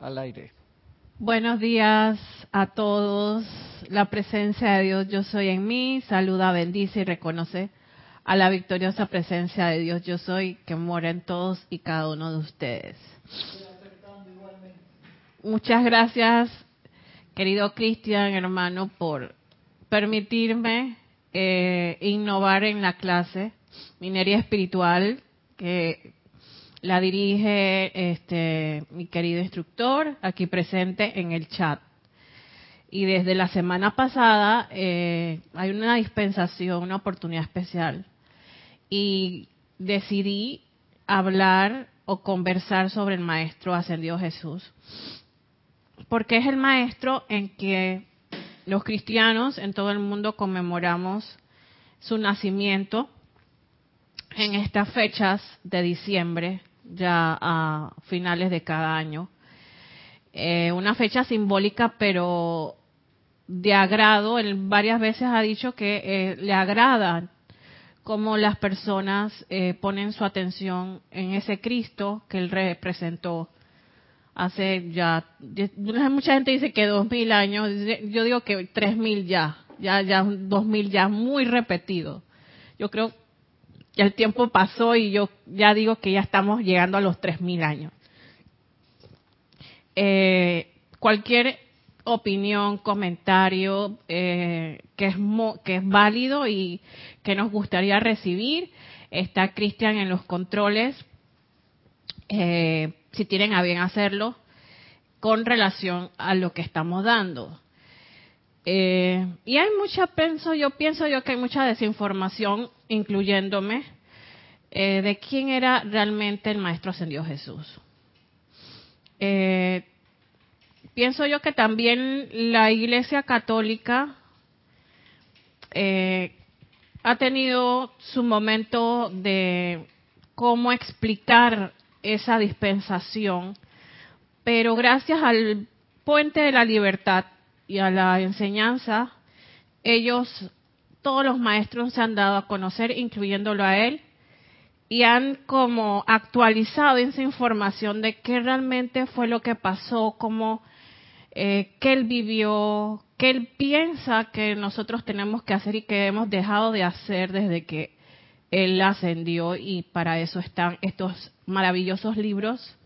al aire. Buenos días a todos. La presencia de Dios yo soy en mí. Saluda, bendice y reconoce a la victoriosa presencia de Dios yo soy que mora en todos y cada uno de ustedes. Muchas gracias, querido Cristian, hermano, por permitirme eh, innovar en la clase Minería Espiritual, que la dirige este, mi querido instructor, aquí presente en el chat. Y desde la semana pasada eh, hay una dispensación, una oportunidad especial. Y decidí hablar o conversar sobre el Maestro Ascendido Jesús. Porque es el Maestro en que los cristianos en todo el mundo conmemoramos su nacimiento en estas fechas de diciembre, ya a finales de cada año. Eh, una fecha simbólica, pero de agrado. Él varias veces ha dicho que eh, le agrada cómo las personas eh, ponen su atención en ese Cristo que él representó hace ya. Mucha gente dice que dos mil años. Yo digo que tres mil ya. Ya, ya dos mil ya muy repetido. Yo creo el tiempo pasó y yo ya digo que ya estamos llegando a los 3.000 años. Eh, cualquier opinión, comentario eh, que, es que es válido y que nos gustaría recibir. Está Cristian en los controles, eh, si tienen a bien hacerlo, con relación a lo que estamos dando. Eh, y hay mucha, pienso yo, pienso yo que hay mucha desinformación, incluyéndome, eh, de quién era realmente el Maestro Ascendido Jesús. Eh, pienso yo que también la Iglesia Católica ha tenido su momento de cómo explicar esa dispensación, pero gracias al puente de la libertad y a la enseñanza, ellos, todos los maestros se han dado a conocer, incluyéndolo a él, y han como actualizado esa información de qué realmente fue lo que pasó, cómo, eh, qué él vivió, qué él piensa que nosotros tenemos que hacer y que hemos dejado de hacer desde que él ascendió y para eso están estos maravillosos libros.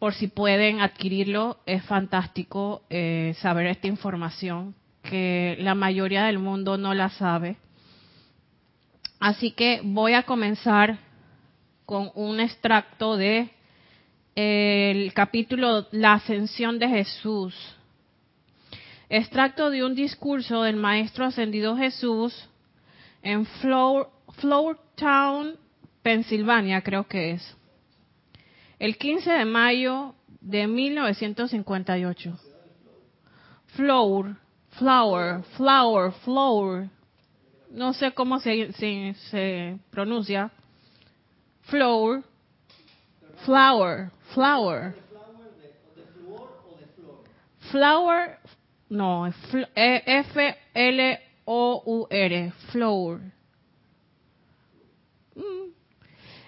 Por si pueden adquirirlo, es fantástico eh, saber esta información que la mayoría del mundo no la sabe. Así que voy a comenzar con un extracto de el capítulo La ascensión de Jesús. Extracto de un discurso del maestro ascendido Jesús en Flower, Town, Pensilvania, creo que es el 15 de mayo de 1958. Flower, flower, flower, flower. No sé cómo se, se, pronuncia. Flower, flower, flower. Flower, no, F-L-O-U-R, flower. Mm.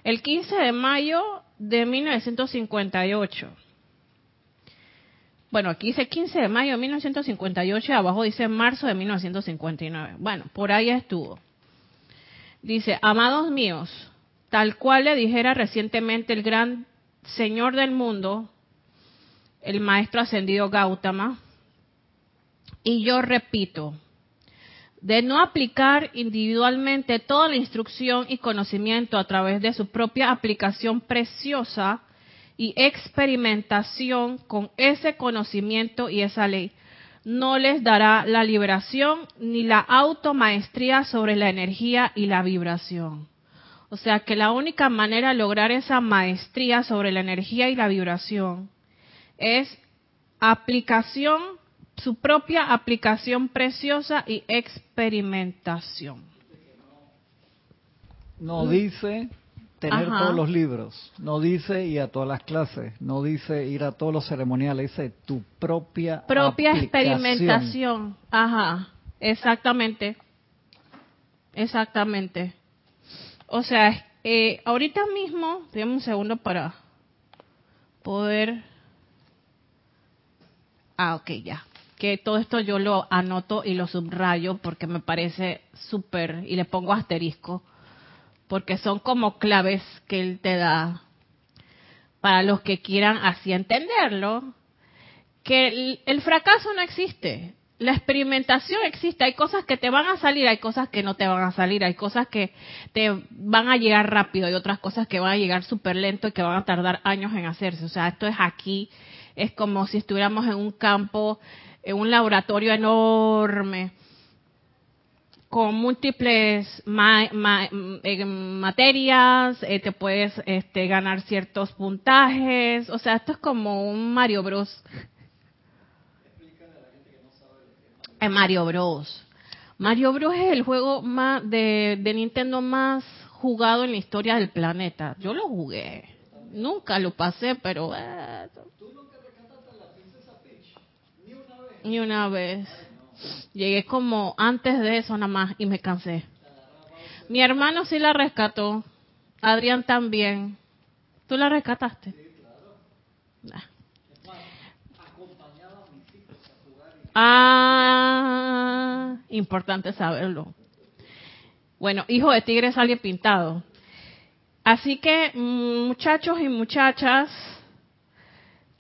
El 15 de mayo de 1958. Bueno, aquí dice 15 de mayo de 1958 y abajo dice marzo de 1959. Bueno, por ahí estuvo. Dice, amados míos, tal cual le dijera recientemente el gran Señor del mundo, el Maestro Ascendido Gautama, y yo repito, de no aplicar individualmente toda la instrucción y conocimiento a través de su propia aplicación preciosa y experimentación con ese conocimiento y esa ley, no les dará la liberación ni la automaestría sobre la energía y la vibración. O sea que la única manera de lograr esa maestría sobre la energía y la vibración es aplicación su propia aplicación preciosa y experimentación. No dice tener todos los libros, no dice ir a todas las clases, no dice ir a todos los ceremoniales, dice tu propia propia experimentación. Ajá, exactamente, exactamente. O sea, eh, ahorita mismo, déjame un segundo para poder... Ah, ok, ya. Que todo esto yo lo anoto y lo subrayo porque me parece súper, y le pongo asterisco, porque son como claves que él te da para los que quieran así entenderlo, que el, fracaso no existe, la experimentación existe, hay cosas que te van a salir, hay cosas que no te van a salir, hay cosas que te van a llegar rápido y otras cosas que van a llegar súper lento y que van a tardar años en hacerse. O sea, esto es aquí, es como si estuviéramos en un campo, en un laboratorio enorme con múltiples eh, materias, eh, te puedes este, ganar ciertos puntajes, o sea, esto es como un Mario Bros. Es Mario Bros. Mario Bros es el juego más de, Nintendo más jugado en la historia del planeta. Yo lo jugué, nunca lo pasé, pero... Eh, Ni una vez. Llegué como antes de eso nada más y me cansé. Mi hermano sí la rescató. Adrián también. ¿Tú la rescataste? Sí, claro. Ah, importante saberlo. Bueno, hijo de tigre sale pintado. Así que, muchachos y muchachas,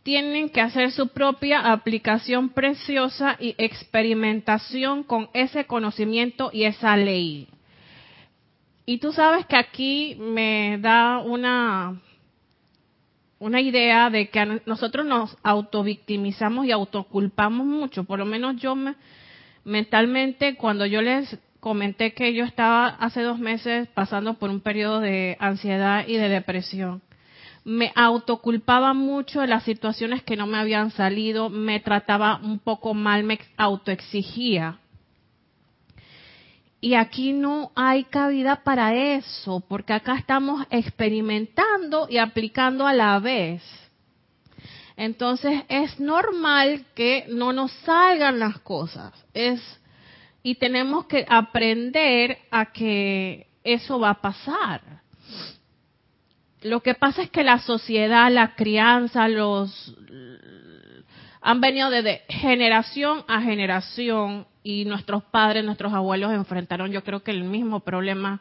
tienen que hacer su propia aplicación preciosa y experimentación con ese conocimiento y esa ley. Y tú sabes que aquí me da una, una idea de que nosotros nos autovictimizamos y autoculpamos mucho. Por lo menos yo me, mentalmente, cuando yo les comenté que yo estaba hace dos meses pasando por un periodo de ansiedad y de depresión, me autoculpaba mucho de las situaciones que no me habían salido, me trataba un poco mal, me autoexigía. Y aquí no hay cabida para eso, porque acá estamos experimentando y aplicando a la vez. Entonces es normal que no nos salgan las cosas. Es y tenemos que aprender a que eso va a pasar lo que pasa es que la sociedad, la crianza, los han venido desde generación a generación y nuestros padres, nuestros abuelos enfrentaron yo creo que el mismo problema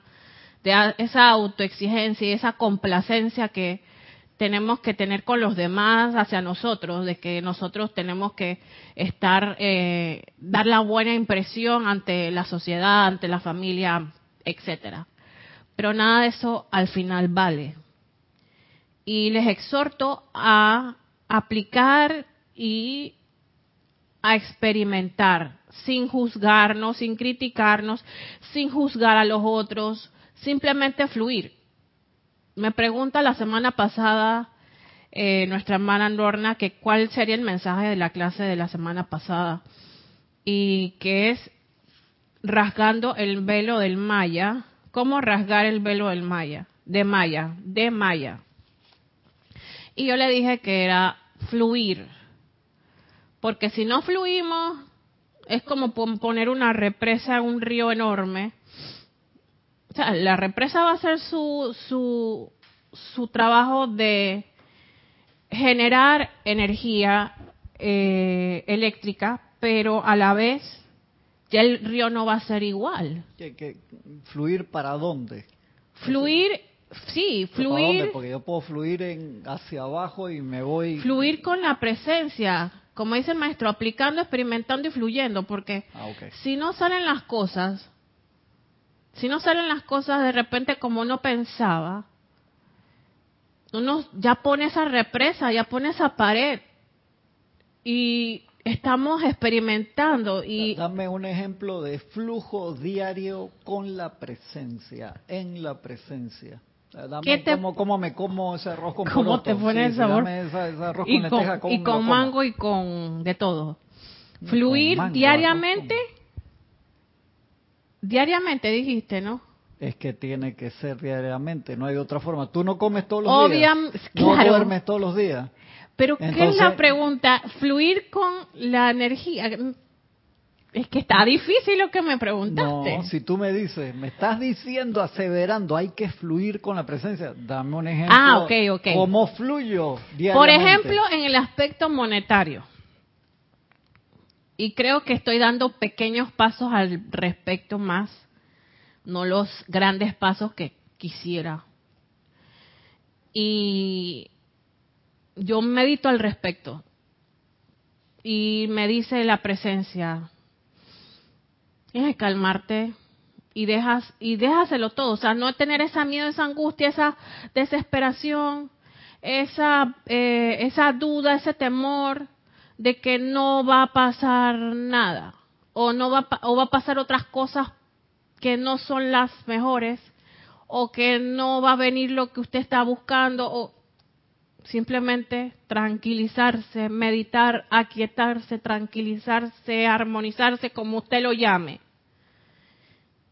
de esa autoexigencia y esa complacencia que tenemos que tener con los demás hacia nosotros, de que nosotros tenemos que estar, eh, dar la buena impresión ante la sociedad, ante la familia, etcétera. Pero nada de eso al final vale y les exhorto a aplicar y a experimentar sin juzgarnos, sin criticarnos, sin juzgar a los otros, simplemente fluir. Me pregunta la semana pasada eh, nuestra hermana Norna que cuál sería el mensaje de la clase de la semana pasada y que es rasgando el velo del Maya. ¿Cómo rasgar el velo del Maya? De Maya, de Maya. Y yo le dije que era fluir. Porque si no fluimos, es como poner una represa en un río enorme. O sea, la represa va a hacer su, su, su trabajo de generar energía eh, eléctrica, pero a la vez ya el río no va a ser igual. ¿Qué, fluir para dónde? Fluir sí, fluir. Porque yo puedo fluir en, hacia abajo y me voy. Fluir con la presencia, como dice el maestro, aplicando, experimentando y fluyendo, porque ah, si no salen las cosas, si no salen las cosas de repente como uno pensaba, uno ya pone esa represa, ya pone esa pared y estamos experimentando y dame un ejemplo de flujo diario con la presencia en la presencia Dame cómo, me como ese arroz con ¿Cómo te pone el sabor? y con, y con mango y con de todo. Fluir diariamente. Diariamente dijiste, ¿no? Es que tiene que ser diariamente, no hay otra forma. Tú no comes todos los días. No duermes todos los días. Pero ¿qué es la pregunta? Fluir con la energía. Es que está difícil lo que me preguntaste. No, si tú me dices, me estás diciendo, aseverando, hay que fluir con la presencia. Dame un ejemplo. Ah, ok, ok. ¿Cómo fluyo diariamente? Por ejemplo, en el aspecto monetario. Y creo que estoy dando pequeños pasos al respecto más, no los grandes pasos que quisiera. Y yo medito al respecto. Y me dice la presencia, Que calmarte y dejas y déjaselo todo, o sea, no tener esa miedo, esa angustia, esa desesperación, esa eh, esa duda, ese temor de que no va a pasar nada o no va o va a pasar otras cosas que no son las mejores o que no va a venir lo que usted está buscando o simplemente tranquilizarse, meditar, aquietarse, tranquilizarse, armonizarse, como usted lo llame.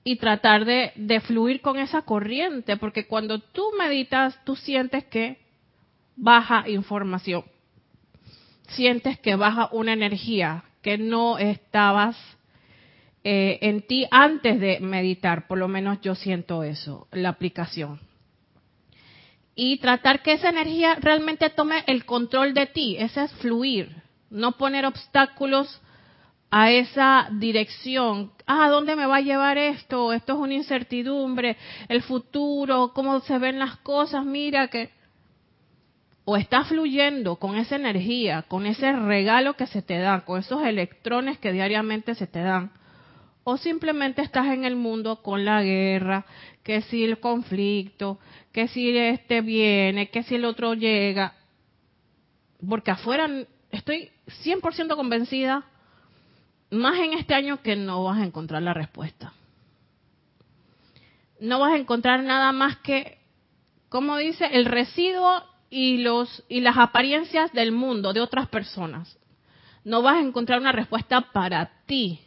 Y tratar de, fluir con esa corriente, porque cuando tú meditas, tú sientes que baja información, sientes que baja una energía que no estabas eh, en ti antes de meditar, por lo menos yo siento eso, la aplicación y tratar que esa energía realmente tome el control de ti. Ese es fluir, no poner obstáculos a esa dirección. Ah, ¿dónde me va a llevar esto? Esto es una incertidumbre, el futuro, cómo se ven las cosas, mira que... O estás fluyendo con esa energía, con ese regalo que se te da, con esos electrones que diariamente se te dan. O simplemente estás en el mundo con la guerra, que si el conflicto, que si este viene, que si el otro llega. Porque afuera estoy 100% convencida, más en este año, que no vas a encontrar la respuesta. No vas a encontrar nada más que, como dice, el residuo y, los, y las apariencias del mundo, de otras personas. No vas a encontrar una respuesta para ti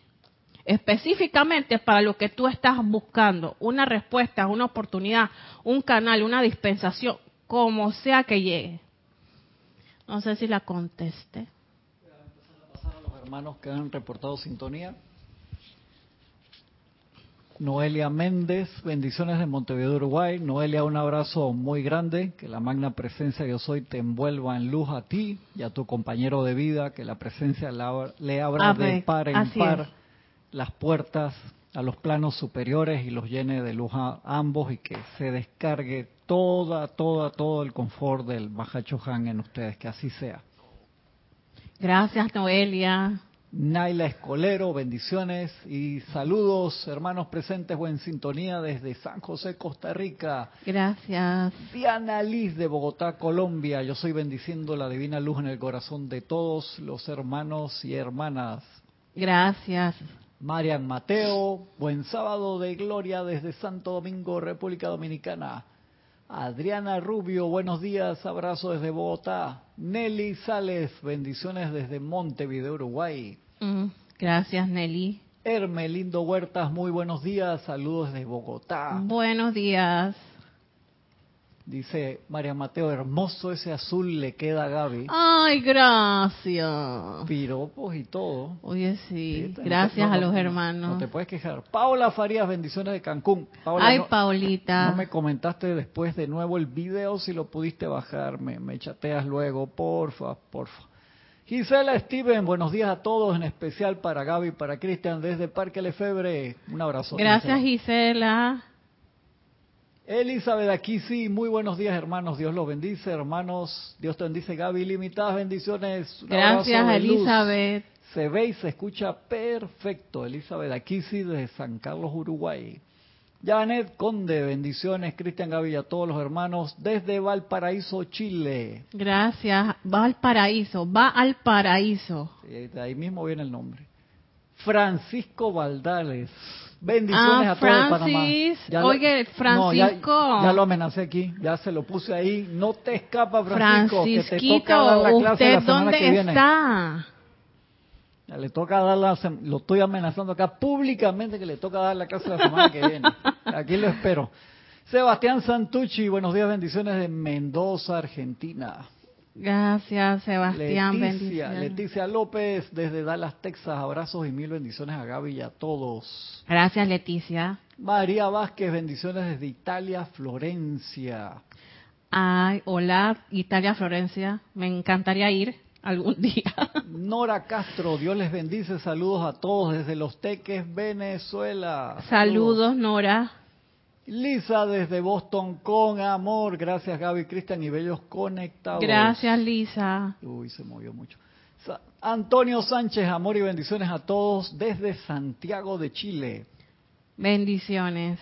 específicamente para lo que tú estás buscando, una respuesta, una oportunidad, un canal, una dispensación, como sea que llegue. No sé si la conteste. a los hermanos que han reportado sintonía. Noelia Méndez, bendiciones de Montevideo, Uruguay. Noelia, un abrazo muy grande, que la magna presencia yo soy te envuelva en luz a ti y a tu compañero de vida, que la presencia le abra de par en par las puertas a los planos superiores y los llene de luz a ambos y que se descargue toda, toda, todo el confort del Bajacho Han en ustedes, que así sea. Gracias, Noelia. Naila Escolero, bendiciones y saludos, hermanos presentes o en sintonía desde San José, Costa Rica. Gracias. Diana Liz de Bogotá, Colombia. Yo soy bendiciendo la divina luz en el corazón de todos los hermanos y hermanas. Gracias. Marian Mateo, buen sábado de gloria desde Santo Domingo, República Dominicana. Adriana Rubio, buenos días, abrazo desde Bogotá. Nelly Sales, bendiciones desde Montevideo, Uruguay. Mm, gracias, Nelly. Hermelindo Huertas, muy buenos días, saludos desde Bogotá. Buenos días. Dice María Mateo, hermoso ese azul le queda a Gaby. Ay, gracias. Piropos y todo. Oye, sí. Gracias a los hermanos. No te puedes quejar. Paola Farías, bendiciones de Cancún. Ay, Paulita. No me comentaste después de nuevo el video, si lo pudiste bajar. Me, me chateas luego, porfa, porfa. Gisela Steven, buenos días a todos, en especial para Gaby y para Cristian desde Parque Lefebre. Un abrazo. Gracias, Gisela. Elizabeth, aquí sí, muy buenos días hermanos, Dios los bendice, hermanos, Dios te bendice, Gaby, limitadas bendiciones. Gracias, Elizabeth. Se ve y se escucha perfecto, Elizabeth, aquí sí, desde San Carlos, Uruguay. Janet Conde, bendiciones, Cristian Gaby y a todos los hermanos desde Valparaíso, Chile. Gracias, Valparaíso, va al paraíso. Sí, de ahí mismo viene el nombre. Francisco Valdales, Bendiciones ah, a todos Panamá. Oye, Francisco. ya, lo amenacé aquí, ya se lo puse ahí. No te escapa, Francisco, que te toca dar la clase la semana ¿dónde que viene. está? Ya le toca dar la, lo estoy amenazando acá públicamente que le toca dar la clase la semana que viene. Aquí lo espero. Sebastián Santucci, buenos días, bendiciones de Mendoza, Argentina. Gracias, Sebastián. Leticia, bendiciones. Leticia López desde Dallas, Texas. Abrazos y mil bendiciones a Gaby y a todos. Gracias, Leticia. María Vázquez, bendiciones desde Italia, Florencia. Ay, hola, Italia, Florencia. Me encantaría ir algún día. Nora Castro, Dios les bendice. Saludos a todos desde Los Teques, Venezuela. Saludos, Nora. Lisa desde Boston con amor. Gracias Gaby, Cristian y Bellos conectados. Gracias, Lisa. Uy, se movió mucho. Sa- Antonio Sánchez, amor y bendiciones a todos desde Santiago de Chile. Bendiciones.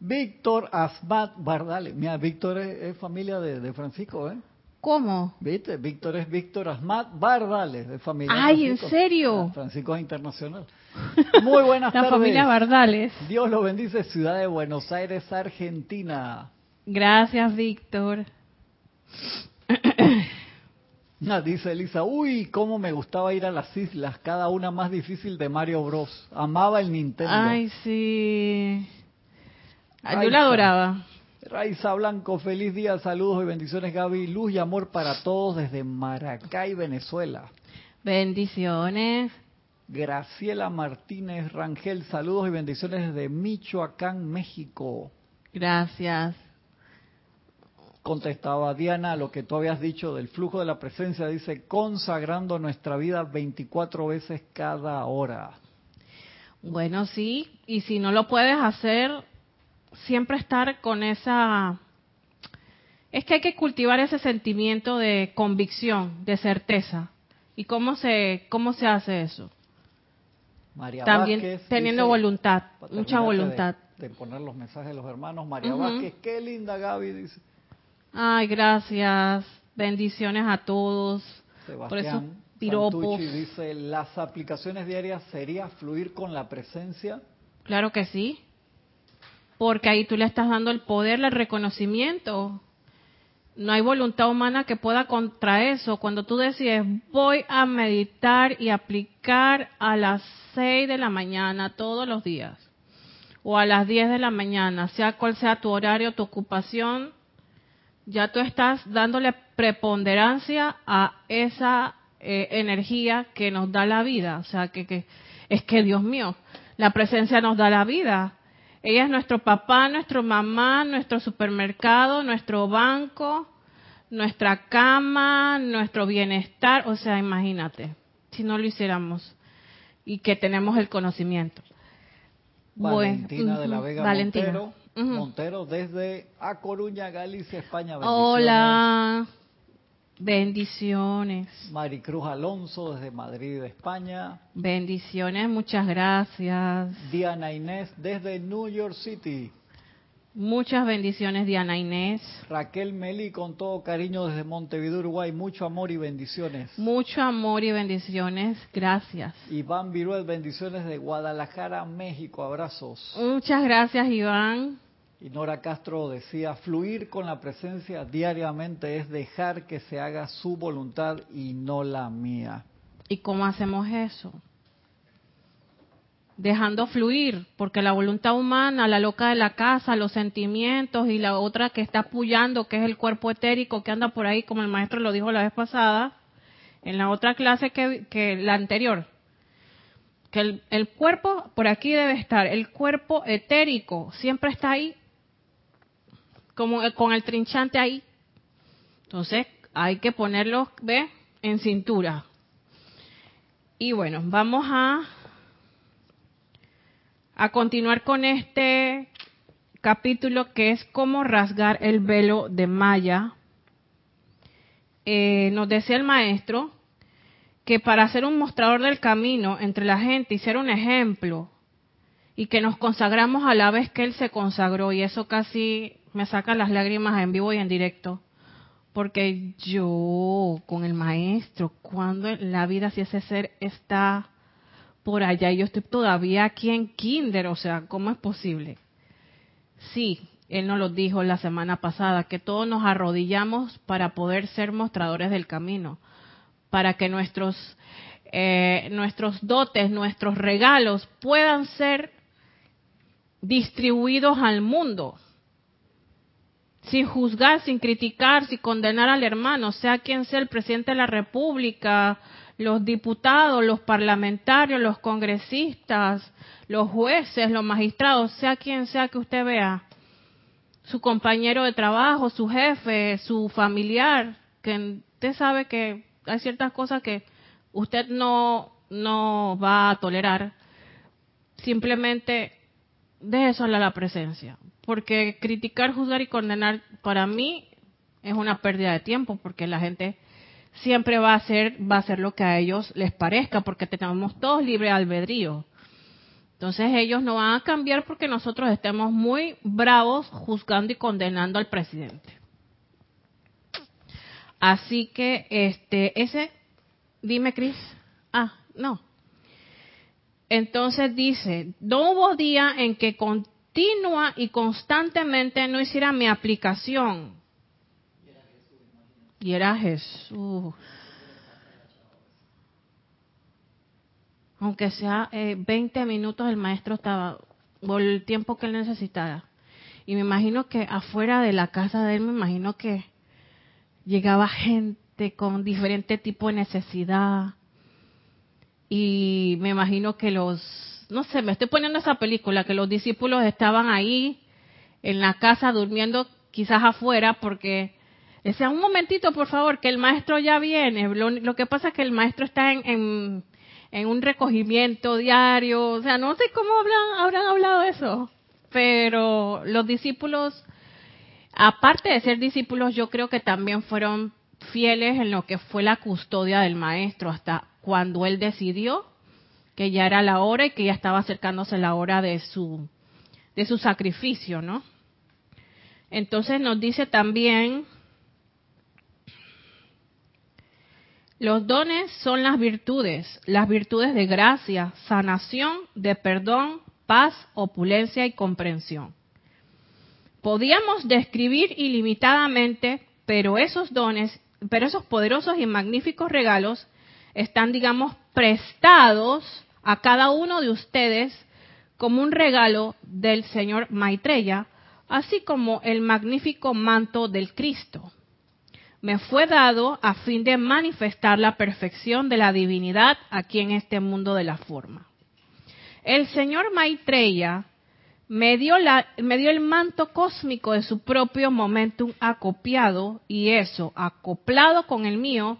Víctor Asmat Bardales. Mira, Víctor es, es familia de, de Francisco, ¿eh? ¿Cómo? ¿Viste? Víctor es Víctor Asmat Bardales, de familia de Ay, ¿en Francisco. serio? Francisco es internacional. Muy buenas La tardes. familia Bardales. Dios lo bendice, ciudad de Buenos Aires, Argentina. Gracias, Víctor. Ah, dice Elisa, uy, cómo me gustaba ir a las islas, cada una más difícil de Mario Bros. Amaba el Nintendo. Ay, sí. Ay, Yo Raiza. la adoraba. Raiza Blanco, feliz día, saludos y bendiciones Gaby, luz y amor para todos desde Maracay, Venezuela. Bendiciones. Graciela Martínez Rangel, saludos y bendiciones desde Michoacán, México. Gracias. Contestaba Diana a lo que tú habías dicho del flujo de la presencia, dice, consagrando nuestra vida 24 veces cada hora. Bueno, sí. Y si no lo puedes hacer, siempre estar con esa... Es que hay que cultivar ese sentimiento de convicción, de certeza. ¿Y cómo se, cómo se hace eso? María También Vázquez teniendo dice- voluntad, mucha terminarte de- voluntad. De, poner los mensajes de los hermanos. María Ujú. Vázquez, qué linda Gaby, dice Ay, gracias. Bendiciones a todos. Por Sebastián. piropos. Santucci dice, las aplicaciones diarias sería fluir con la presencia. Claro que sí. Porque ahí tú le estás dando el poder, el reconocimiento. No hay voluntad humana que pueda contra eso. Cuando tú decides, voy a meditar y aplicar a las 6 de la mañana todos los días, o a las 10 de la mañana, sea cual sea tu horario, tu ocupación, ya tú estás dándole preponderancia a esa eh, energía que nos da la vida. O sea, que, que es que Dios mío, la presencia nos da la vida. Ella es nuestro papá, nuestro mamá, nuestro supermercado, nuestro banco, nuestra cama, nuestro bienestar. O sea, imagínate, si no lo hiciéramos y que tenemos el conocimiento. Valentina de la Vega Valentina. Montero. Montero desde A Coruña, Galicia, España. Hola, bendiciones. Maricruz Alonso desde Madrid, España. Bendiciones, muchas gracias. Diana Inés desde New York City. Muchas bendiciones, Diana Inés. Raquel Meli con todo cariño desde Montevideo, Uruguay. Mucho amor y bendiciones. Mucho amor y bendiciones. Gracias. Iván Viruel, bendiciones de Guadalajara, México. Abrazos. Muchas gracias, Iván. Y Nora Castro decía, fluir con la presencia diariamente es dejar que se haga su voluntad y no la mía. ¿Y cómo hacemos eso? Dejando fluir, porque la voluntad humana, la loca de la casa, los sentimientos y la otra que está apoyando, que es el cuerpo etérico que anda por ahí, como el maestro lo dijo la vez pasada, en la otra clase que, que la anterior, que el, el cuerpo por aquí debe estar, el cuerpo etérico siempre está ahí, como el- con el trinchante ahí. Entonces hay que ponerlo, ¿ve? En cintura. Y bueno, vamos a, a continuar con este capítulo que es cómo rasgar el velo de Maya. Eh, nos decía el maestro que para ser un mostrador del camino entre la gente y ser un ejemplo, y que nos consagramos a la vez que Él se consagró, y eso casi me saca las lágrimas en vivo y en directo, porque yo con el maestro, cuando la vida si ese ser está por allá y yo estoy todavía aquí en Kinder, o sea, ¿cómo es posible? Sí, él nos lo dijo la semana pasada, que todos nos arrodillamos para poder ser mostradores del camino, para que nuestros, eh, nuestros dotes, nuestros regalos puedan ser distribuidos al mundo. Sin juzgar, sin criticar, sin condenar al hermano, sea quien sea el presidente de la República, los diputados, los parlamentarios, los congresistas, los jueces, los magistrados, sea quien sea que usted vea, su compañero de trabajo, su jefe, su familiar, que usted sabe que hay ciertas cosas que usted no, no va a tolerar, simplemente eso a la presencia. Porque criticar, juzgar y condenar para mí es una pérdida de tiempo, porque la gente siempre va a hacer, va a hacer lo que a ellos les parezca, porque tenemos todos libre albedrío. Entonces ellos no van a cambiar porque nosotros estemos muy bravos juzgando y condenando al presidente. Así que este ese dime Cris. Ah, no. Entonces dice, no hubo día en que continua y constantemente no hiciera mi aplicación. Y era Jesús. aunque sea eh, 20 minutos, el maestro estaba, por el tiempo que él necesitara. Y me imagino que afuera de la casa de él, me imagino que llegaba gente con diferente tipo de necesidad. Y me imagino que los, no sé, me estoy poniendo esa película, que los discípulos estaban ahí en la casa durmiendo quizás afuera porque decían, un momentito por favor, que el maestro ya viene. Lo, que pasa es que el maestro está en en un recogimiento diario, o sea, no sé cómo habrán hablado eso, pero los discípulos, aparte de ser discípulos, yo creo que también fueron fieles en lo que fue la custodia del maestro hasta cuando él decidió que ya era la hora y que ya estaba acercándose la hora de su de su sacrificio, ¿no? Entonces nos dice también Los dones son las virtudes, las virtudes de gracia, sanación, de perdón, paz, opulencia y comprensión. Podíamos describir ilimitadamente, pero esos dones, pero esos poderosos y magníficos regalos están, digamos, prestados a cada uno de ustedes como un regalo del Señor Maitreya, así como el magnífico manto del Cristo me fue dado a fin de manifestar la perfección de la divinidad aquí en este mundo de la forma. El señor Maitreya me dio, me dio el manto cósmico de su propio momentum acopiado y eso, acoplado con el mío,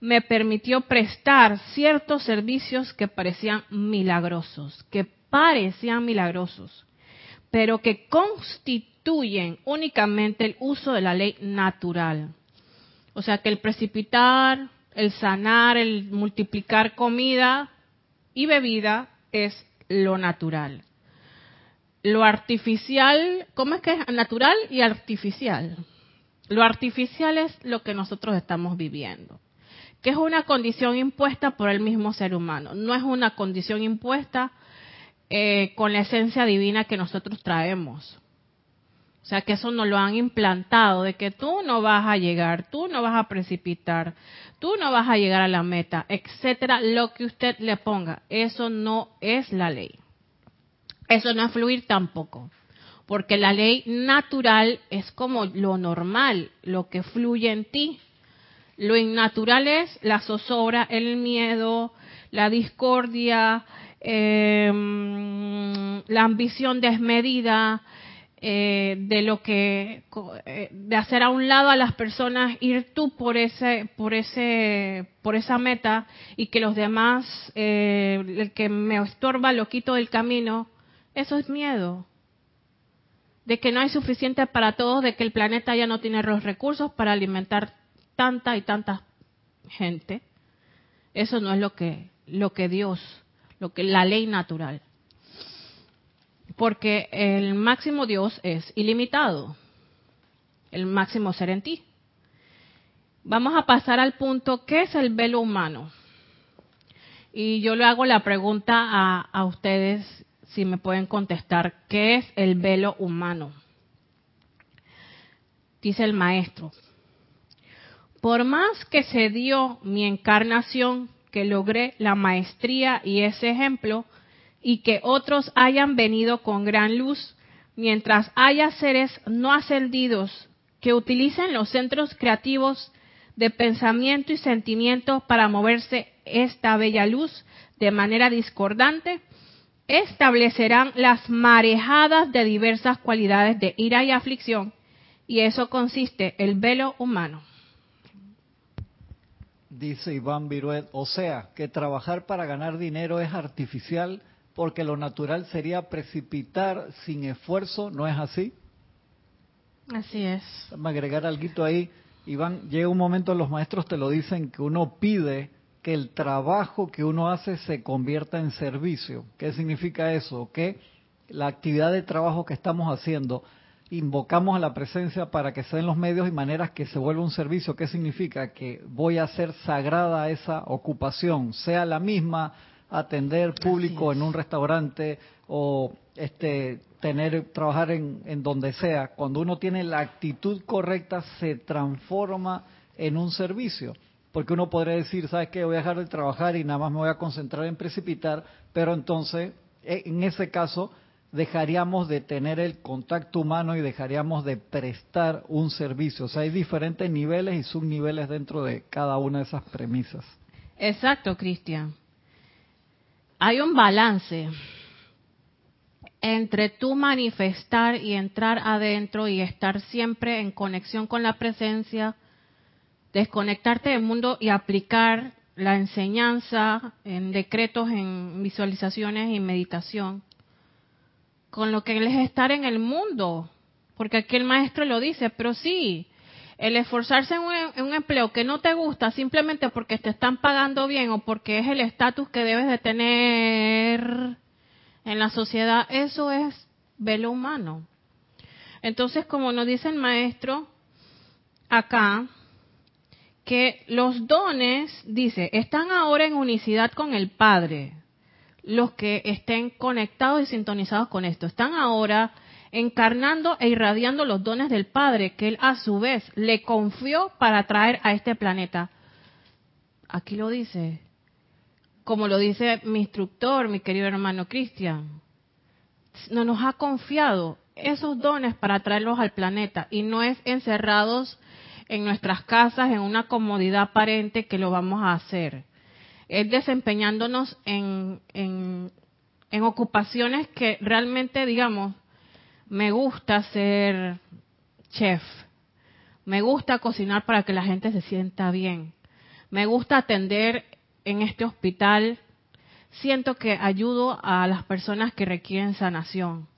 me permitió prestar ciertos servicios que parecían milagrosos, que parecían milagrosos, pero que constituyen únicamente el uso de la ley natural o sea que el precipitar, el sanar, el multiplicar comida y bebida es lo natural. Lo artificial, ¿cómo es que es natural y artificial? Lo artificial es lo que nosotros estamos viviendo, que es una condición impuesta por el mismo ser humano, no es una condición impuesta eh, con la esencia divina que nosotros traemos. O sea, que eso nos lo han implantado, de que tú no vas a llegar, tú no vas a precipitar, tú no vas a llegar a la meta, etcétera, lo que usted le ponga. Eso no es la ley. Eso no es fluir tampoco. Porque la ley natural es como lo normal, lo que fluye en ti. Lo innatural es la zozobra, el miedo, la discordia, em, la ambición desmedida, eh, de lo que eh, de hacer a un lado a las personas ir tú por ese por ese por esa meta y que los demás eh, el que me estorba lo quito del camino eso es miedo. De que no hay suficiente para todos de que el planeta ya no tiene los recursos para alimentar tanta y tanta gente eso no es lo que lo que Dios lo que la ley natural porque el máximo Dios es ilimitado, el máximo ser en ti. Vamos a pasar al punto, ¿qué es el velo humano? Y yo le hago la pregunta a, a ustedes, si me pueden contestar, ¿qué es el velo humano? Dice el maestro, por más que se dio mi encarnación, que logré la maestría y ese ejemplo, y que otros hayan venido con gran luz, mientras haya seres no ascendidos que utilicen los centros creativos de pensamiento y sentimiento para moverse esta bella luz de manera discordante, establecerán las marejadas de diversas cualidades de ira y aflicción, y eso consiste el velo humano. Dice Iván Viruet, o sea, que trabajar para ganar dinero es artificial porque lo natural sería precipitar sin esfuerzo, ¿no es así? Así es. Vamos a agregar algo ahí. Iván, llega un momento, los maestros te lo dicen, que uno pide que el trabajo que uno hace se convierta en servicio. ¿Qué significa eso? Que la actividad de trabajo que estamos haciendo invocamos a la presencia para que sean los medios y maneras que se vuelva un servicio. ¿Qué significa? Que voy a hacer sagrada esa ocupación, sea la misma atender público en un restaurante o este tener trabajar en, en donde sea. Cuando uno tiene la actitud correcta se transforma en un servicio. Porque uno podría decir, ¿sabes qué? Voy a dejar de trabajar y nada más me voy a concentrar en precipitar, pero entonces, e, en ese caso, dejaríamos de tener el contacto humano y dejaríamos de prestar un servicio. O sea, hay diferentes niveles y subniveles dentro de cada una de esas premisas. Exacto, Cristian. Hay un balance entre tú manifestar y entrar adentro y estar siempre en conexión con la presencia, desconectarte del mundo y aplicar la enseñanza en decretos, en visualizaciones y meditación con lo que es estar en el mundo. Porque aquí el maestro lo dice, pero sí, el esforzarse en un, empleo que no te gusta simplemente porque te están pagando bien o porque es el estatus que debes de tener en la sociedad, eso es velo humano. Entonces, como nos dice el maestro acá, que los dones, dice, están ahora en unicidad con el Padre los que estén conectados y sintonizados con esto. Están ahora encarnando e irradiando los dones del Padre que Él a su vez le confió para traer a este planeta. Aquí lo dice, como lo dice mi instructor, mi querido hermano Cristian, no nos ha confiado esos dones para traerlos al planeta y no es encerrados en nuestras casas en una comodidad aparente que lo vamos a hacer es desempeñándonos en, en, ocupaciones que realmente, digamos, me gusta ser chef, me gusta cocinar para que la gente se sienta bien, me gusta atender en este hospital, siento que ayudo a las personas que requieren sanación,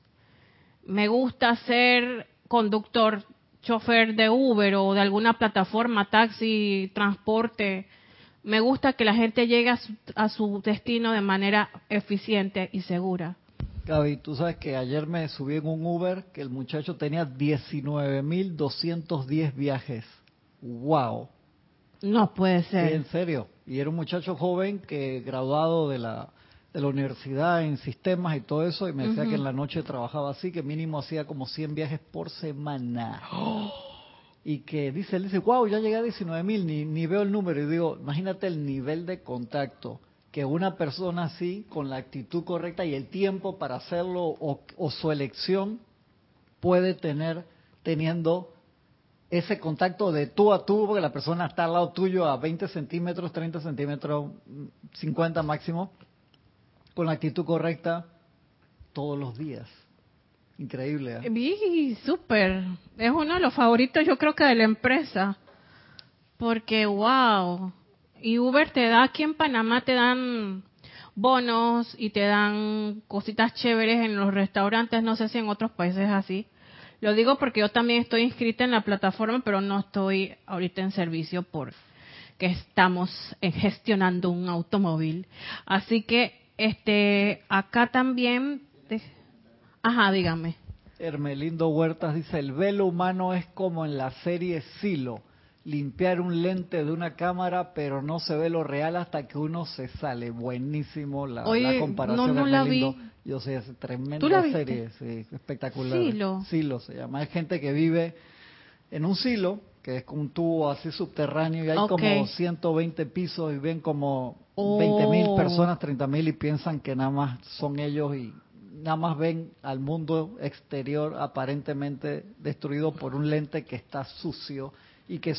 me gusta ser conductor, chofer de Uber o de alguna plataforma, taxi, transporte, me gusta que la gente llegue a su, destino de manera eficiente y segura. Gaby, tú sabes que ayer me subí en un Uber que el muchacho tenía 19.210 viajes. ¡Wow! No puede ser. en serio. Y era un muchacho joven que graduado de la, de la universidad en sistemas y todo eso, y me decía que en la noche trabajaba así, que mínimo hacía como 100 viajes por semana. ¡Oh! Y que dice, él dice, wow, ya llegué a 19 mil, ni, veo el número. Y digo, imagínate el nivel de contacto que una persona así, con la actitud correcta y el tiempo para hacerlo o, o su elección, puede tener teniendo ese contacto de tú a tú, porque la persona está al lado tuyo a 20 centímetros, 30 centímetros, 50 máximo, con la actitud correcta todos los días. Increíble. ¿eh? Súper. Es uno de los favoritos, yo creo que de la empresa. Porque, wow. Y Uber te da, aquí en Panamá te dan bonos y te dan cositas chéveres en los restaurantes. No sé si en otros países es así. Lo digo porque yo también estoy inscrita en la plataforma, pero no estoy ahorita en servicio porque estamos gestionando un automóvil. Así que, este, acá también Ajá, dígame. Hermelindo Huertas dice, el velo humano es como en la serie Silo, limpiar un lente de una cámara, pero no se ve lo real hasta que uno se sale. Buenísimo la, comparación. No, no la vi. Yo sé, es tremenda serie, sí, espectacular. Silo. Silo se llama. Hay gente que vive en un silo, que es un tubo así subterráneo, y hay como 120 pisos y ven como 20 mil oh. personas, 30 mil y piensan que nada más son ellos y nada más ven al mundo exterior aparentemente destruido por un lente que está sucio y que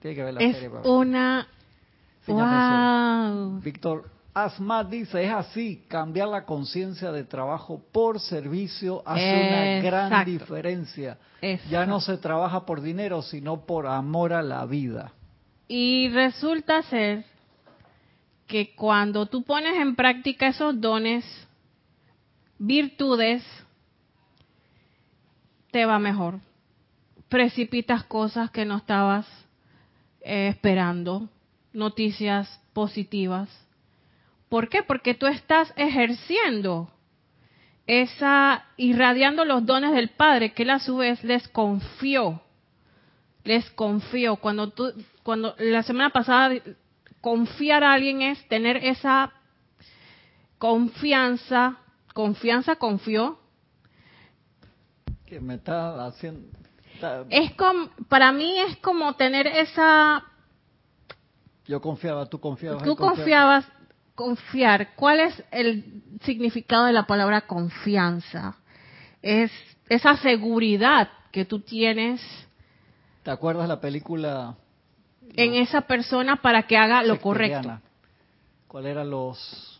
tiene que ver la es serie. Una... Wow. Víctor Asma dice, es así, cambiar la conciencia de trabajo por servicio hace una gran diferencia. Ya no se trabaja por dinero, sino por amor a la vida. Y resulta ser que cuando tú pones en práctica esos dones, virtudes, te va mejor. Precipitas cosas que no estabas eh, esperando, noticias positivas ¿Por qué? Porque tú estás ejerciendo esa, irradiando los dones del Padre, que él a su vez les confió. Les confió. Cuando tú, cuando la semana pasada confiar a alguien es tener esa confianza, confianza confió. Que me está haciendo. Es como, para mí es como tener esa. Yo confiaba, tú confiabas. Tú confiabas, confiar, ¿cuál es el significado de la palabra confianza? Es esa seguridad que tú tienes. ¿Te acuerdas la película? En esa persona para que haga lo correcto. ¿Cuál eran los,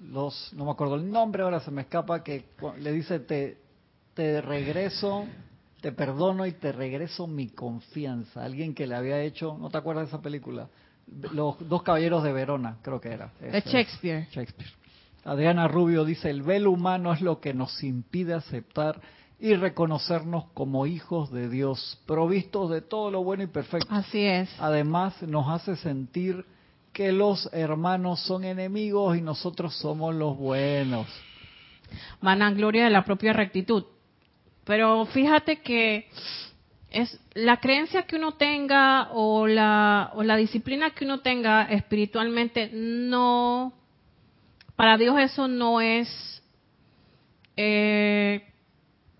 los, no me acuerdo el nombre, ahora se me escapa, que le dice, te, te regreso, te perdono y te regreso mi confianza. Alguien que le había hecho, ¿no te acuerdas de esa película? Los dos caballeros de Verona, creo que era. De Shakespeare. Shakespeare. Adriana Rubio dice, el velo humano es lo que nos impide aceptar y reconocernos como hijos de Dios, provistos de todo lo bueno y perfecto. Así es. Además, nos hace sentir que los hermanos son enemigos y nosotros somos los buenos. Vanagloria de la propia rectitud. Pero fíjate que es la creencia que uno tenga o la, o la disciplina que uno tenga espiritualmente, no, para Dios eso no es eh,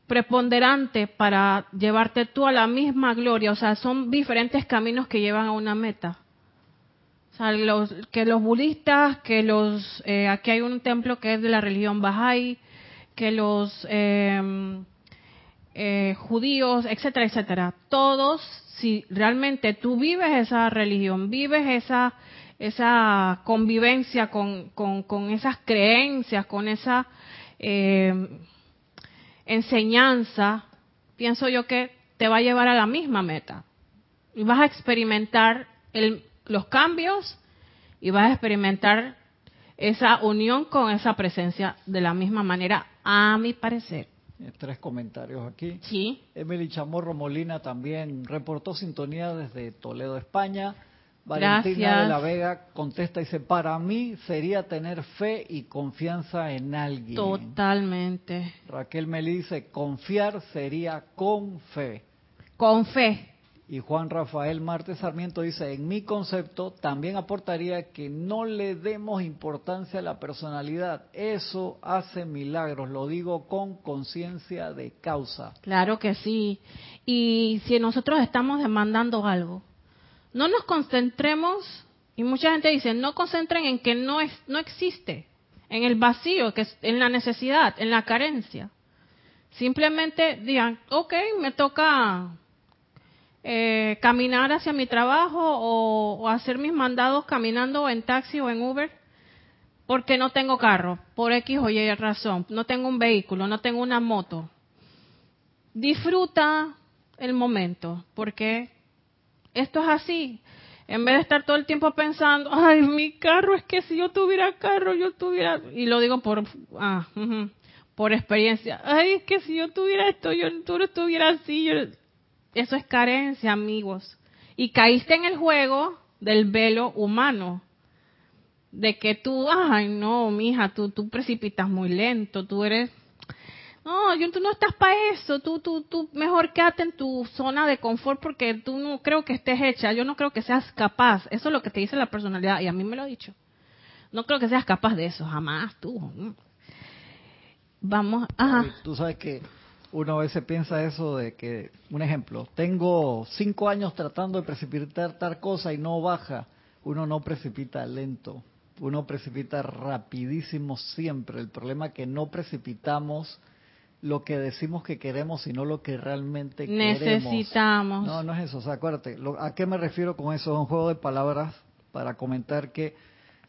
preponderante para llevarte tú a la misma gloria, o sea, son diferentes caminos que llevan a una meta. Los, que los budistas, que los, eh, aquí hay un templo que es de la religión Bahá'í, que los... Eh, eh, judíos, etcétera, etcétera. Todos, si realmente tú vives esa religión, vives esa, esa convivencia con, con, esas creencias, con esa eh, enseñanza, pienso yo que te va a llevar a la misma meta. Y vas a experimentar el, los cambios y vas a experimentar esa unión con esa presencia de la misma manera, a mi parecer. Eh, tres comentarios aquí. Sí. Emily Chamorro Molina también reportó sintonía desde Toledo, España. Valentina de la Vega contesta y dice, para mí sería tener fe y confianza en alguien. Totalmente. Raquel me dice, confiar sería con fe. Con fe. Y Juan Rafael Martes Sarmiento dice, en mi concepto también aportaría que no le demos importancia a la personalidad. Eso hace milagros, lo digo con conciencia de causa. Claro que sí. Y si nosotros estamos demandando algo, no nos concentremos, y mucha gente dice, no concentren en que no, es, no existe, en el vacío, en la necesidad, en la carencia. Simplemente digan, ok, me toca eh, caminar hacia mi trabajo o, hacer mis mandados caminando en taxi o en Uber porque no tengo carro, por X o Y razón, no tengo un vehículo, no tengo una moto. Disfruta el momento, porque esto es así. En vez de estar todo el tiempo pensando, ay, mi carro, es que si yo tuviera carro, yo tuviera, y lo digo por, ah, por experiencia, ay, es que si yo tuviera esto, yo tú estuviera así, yo, eso es carencia, amigos. Y caíste en el juego del velo humano. De que tú, ay, no, mija, tú, tú precipitas muy lento, tú eres... No, yo, tú no estás para eso, tú, tú, tú mejor quédate en tu zona de confort porque tú no creo que estés hecha, yo no creo que seas capaz. Eso es lo que te dice la personalidad y a mí me lo ha dicho. No creo que seas capaz de eso, jamás tú. Vamos, ajá. Tú sabes que uno a veces piensa eso de que, un ejemplo, tengo cinco años tratando de precipitar tal cosa y no baja, uno no precipita lento, Uno precipita rapidísimo siempre. El problema es que no precipitamos lo que decimos que queremos, sino lo que realmente necesitamos. No, no es eso. O sea, acuérdate, ¿a qué me refiero con eso? Es un juego de palabras para comentar que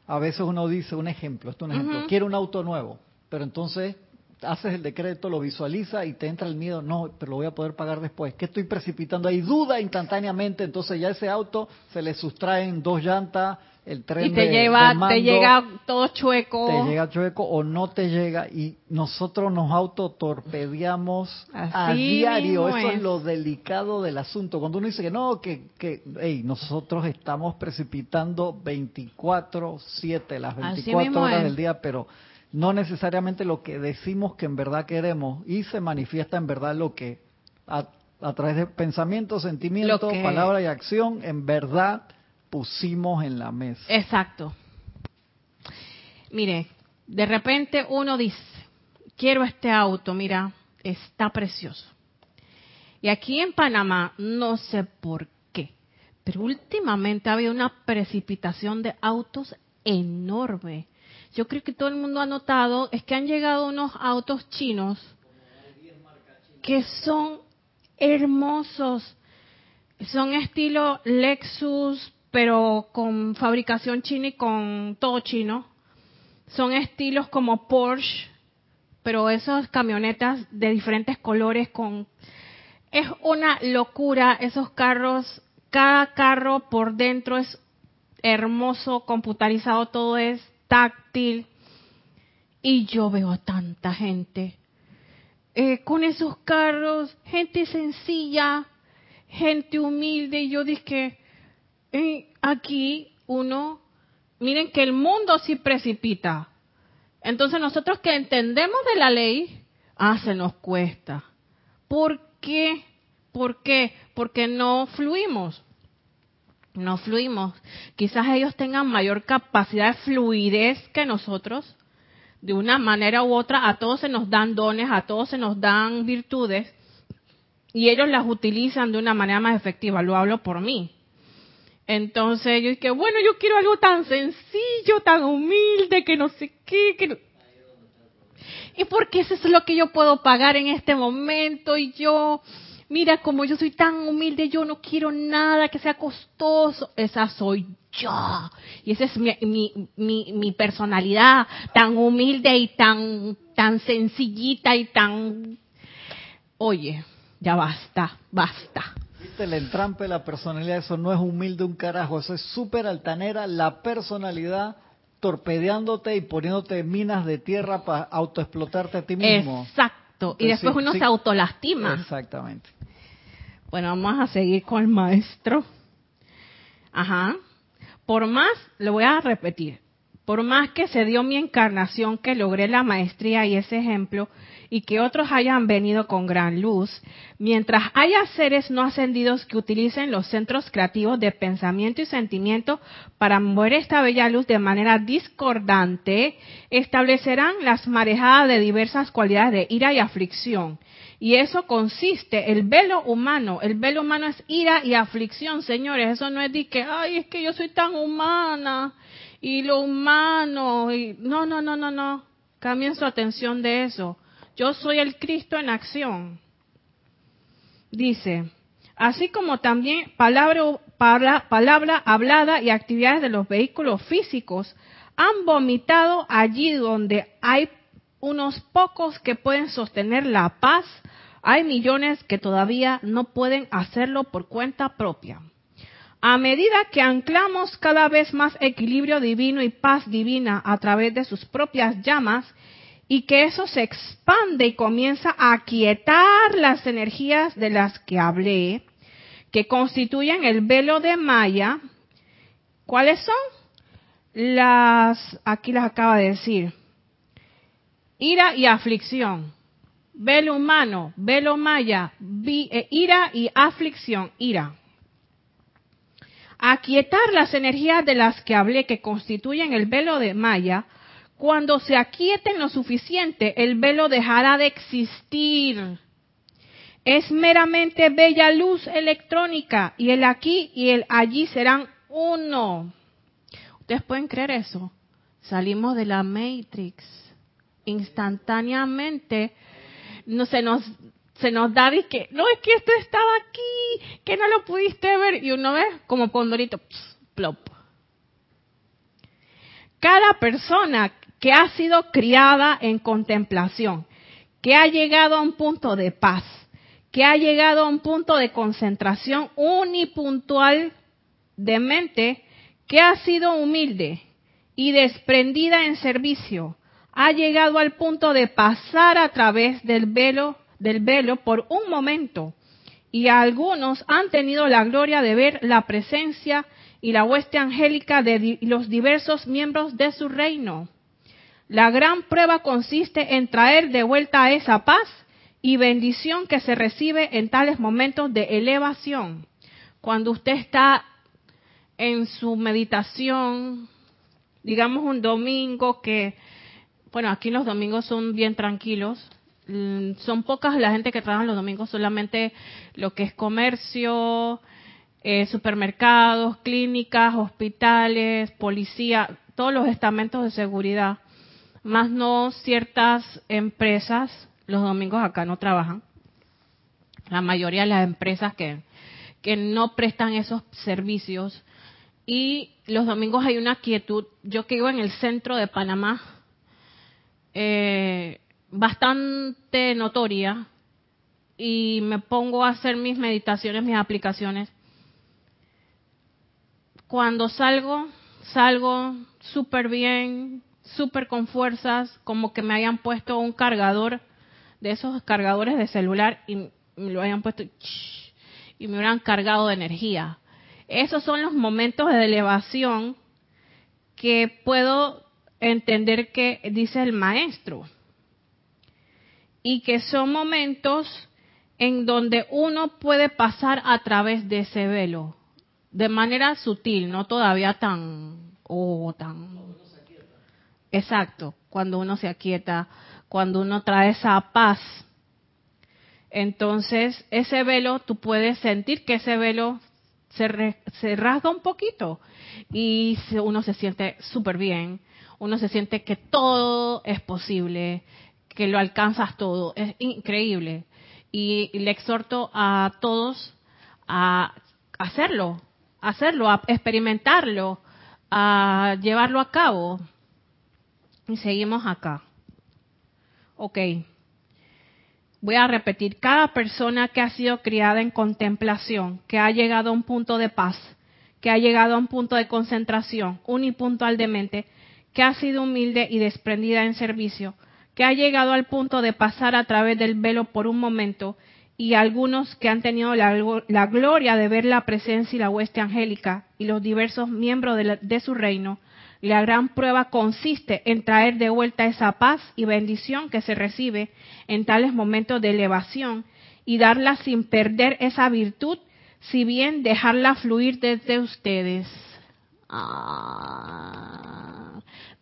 a veces uno dice un ejemplo, esto es un ejemplo, quiero un auto nuevo, pero entonces haces el decreto, lo visualiza y te entra el miedo, no, pero lo voy a poder pagar después. ¿Qué estoy precipitando? Hay duda instantáneamente, entonces ya ese auto se le sustraen dos llantas, el tren y te lleva, te llega todo chueco. Te llega chueco o no te llega y nosotros nos autotorpedeamos a diario. Eso es. lo delicado del asunto. Cuando uno dice que no, que, que hey, nosotros estamos precipitando 24/7, las 24 horas del día, pero no necesariamente lo que decimos que en verdad queremos y se manifiesta en verdad lo que a, través de pensamiento, sentimiento, palabra y acción, en verdad pusimos en la mesa. Exacto. Mire, de repente uno dice, quiero este auto, mira, está precioso. Y aquí en Panamá, no sé por qué, pero últimamente ha habido una precipitación de autos enorme yo creo que todo el mundo ha notado, es que han llegado unos autos chinos que son hermosos. Son estilo Lexus, pero con fabricación china y con todo chino. Son estilos como Porsche, pero esas camionetas de diferentes colores con... Es una locura esos carros. Cada carro por dentro es hermoso, computarizado, todo es táctil. Y yo veo a tanta gente eh, con esos carros, gente sencilla, gente humilde. Y yo dije, eh, aquí uno, miren que el mundo sí precipita. Entonces nosotros que entendemos de la ley, ah, se nos cuesta. ¿Por qué? ¿Por qué? Porque no fluimos no fluimos. Quizás ellos tengan mayor capacidad de fluidez que nosotros. De una manera u otra, a todos se nos dan dones, a todos se nos dan virtudes, y ellos las utilizan de una manera más efectiva. Lo hablo por mí. Entonces yo dije, bueno, yo quiero algo tan sencillo, tan humilde, que no sé qué, que Y porque eso es lo que yo puedo pagar en este momento y yo mira, como yo soy tan humilde, yo no quiero nada que sea costoso. Esa soy yo. Y esa es mi, mi, mi, personalidad, tan humilde y tan, tan sencillita y tan... Oye, ya basta, basta. Viste el entrampe de la personalidad, eso no es humilde un carajo, eso es súper altanera, la personalidad torpedeándote y poniéndote minas de tierra para autoexplotarte a ti mismo. Exacto. y después uno se autolastima. Exactamente. Bueno, vamos a seguir con el maestro. Ajá. Por más, lo voy a repetir, por más que se dio mi encarnación que logré la maestría y ese ejemplo, y que otros hayan venido con gran luz, mientras haya seres no ascendidos que utilicen los centros creativos de pensamiento y sentimiento para mover esta bella luz de manera discordante, establecerán las marejadas de diversas cualidades de ira y aflicción, y eso consiste, el velo humano, el velo humano es ira y aflicción, señores. Eso no es de que, ay, es que yo soy tan humana y lo humano. Y... No, no, no, no, no. Cambien su atención de eso. Yo soy el Cristo en acción. Dice, así como también palabra, hablada y actividades de los vehículos físicos han vomitado allí donde hay unos pocos que pueden sostener la paz, hay millones que todavía no pueden hacerlo por cuenta propia. A medida que anclamos cada vez más equilibrio divino y paz divina a través de sus propias llamas, y que eso se expande y comienza a aquietar las energías de las que hablé, que constituyen el velo de Maya, ¿cuáles son? Las, aquí las acaba de decir, ira y aflicción. Velo humano, velo maya, eh, ira y aflicción, ira. Aquietar las energías de las que hablé que constituyen el velo de maya, cuando se aquieten lo suficiente, el velo dejará de existir. Es meramente bella luz electrónica y el aquí y el allí serán uno. ¿Ustedes pueden creer eso? salimos de la Matrix. Instantáneamente no se nos se nos da y que no es que esto estaba aquí, que no lo pudiste ver y uno ve como pondorito plop. Cada persona que ha sido criada en contemplación, que ha llegado a un punto de paz, que ha llegado a un punto de concentración unipuntual de mente, que ha sido humilde y desprendida en servicio, ha llegado al punto de pasar a través del velo, del velo por un momento. Y algunos han tenido la gloria de ver la presencia y la hueste angélica de los diversos miembros de su reino. La gran prueba consiste en traer de vuelta esa paz y bendición que se recibe en tales momentos de elevación. Cuando usted está en su meditación, digamos un domingo que, bueno, aquí los domingos son bien tranquilos, mm, son pocas la gente que trabaja los domingos, solamente lo que es comercio, eh, supermercados, clínicas, hospitales, policía, todos los estamentos de seguridad, más no ciertas empresas, los domingos acá no trabajan. La mayoría de las empresas que, que no prestan esos servicios y los domingos hay una quietud. Yo que vivo en el centro de Panamá, eh, bastante notoria, y me pongo a hacer mis meditaciones, mis aplicaciones. Cuando salgo, salgo súper bien, súper con fuerzas, como que me hayan puesto un cargador de esos cargadores de celular y me lo hayan puesto y me hubieran cargado de energía. Esos son los momentos de elevación que puedo entender que dice el maestro. Y que son momentos en donde uno puede pasar a través de ese velo, de manera sutil, no todavía tan, oh, tan. Exacto, cuando uno se aquieta, cuando uno trae esa paz. Entonces, ese velo, tú puedes sentir que ese velo se, rasga un poquito y uno se siente súper bien, uno se siente que todo es posible, que lo alcanzas todo, es increíble. Y le exhorto a todos a hacerlo, hacerlo, a experimentarlo, a llevarlo a cabo. Seguimos acá. Ok. Voy a repetir, cada persona que ha sido criada en contemplación, que ha llegado a un punto de paz, que ha llegado a un punto de concentración unipuntual de mente, que ha sido humilde y desprendida en servicio, que ha llegado al punto de pasar a través del velo por un momento, y algunos que han tenido la, gloria de ver la presencia y la hueste angélica y los diversos miembros de su reino, la gran prueba consiste en traer de vuelta esa paz y bendición que se recibe en tales momentos de elevación y darla sin perder esa virtud, si bien dejarla fluir desde ustedes. Ah,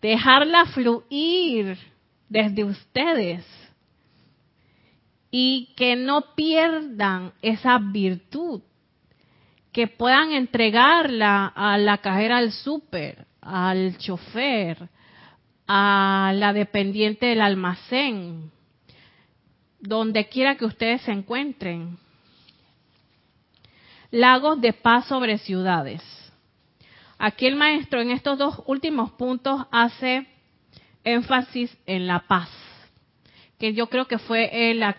dejarla fluir desde ustedes y que no pierdan esa virtud, que puedan entregarla a la cajera al súper, al chofer, a la dependiente del almacén, donde quiera que ustedes se encuentren. Lagos de paz sobre ciudades. Aquí el maestro en estos dos últimos puntos hace énfasis en la paz, que yo creo que fue la,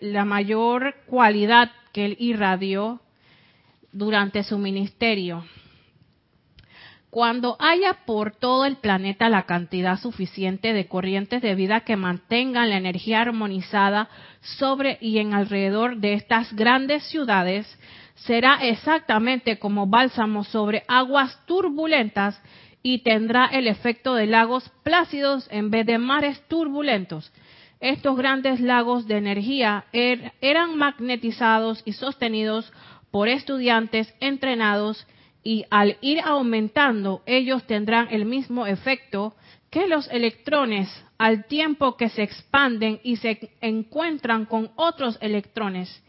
la mayor cualidad que él irradió durante su ministerio cuando haya por todo el planeta la cantidad suficiente de corrientes de vida que mantengan la energía armonizada sobre y en alrededor de estas grandes ciudades, será exactamente como bálsamo sobre aguas turbulentas y tendrá el efecto de lagos plácidos en vez de mares turbulentos. Estos grandes lagos de energía er, eran magnetizados y sostenidos por estudiantes entrenados y al ir aumentando ellos tendrán el mismo efecto que los electrones al tiempo que se expanden y se encuentran con otros electrones.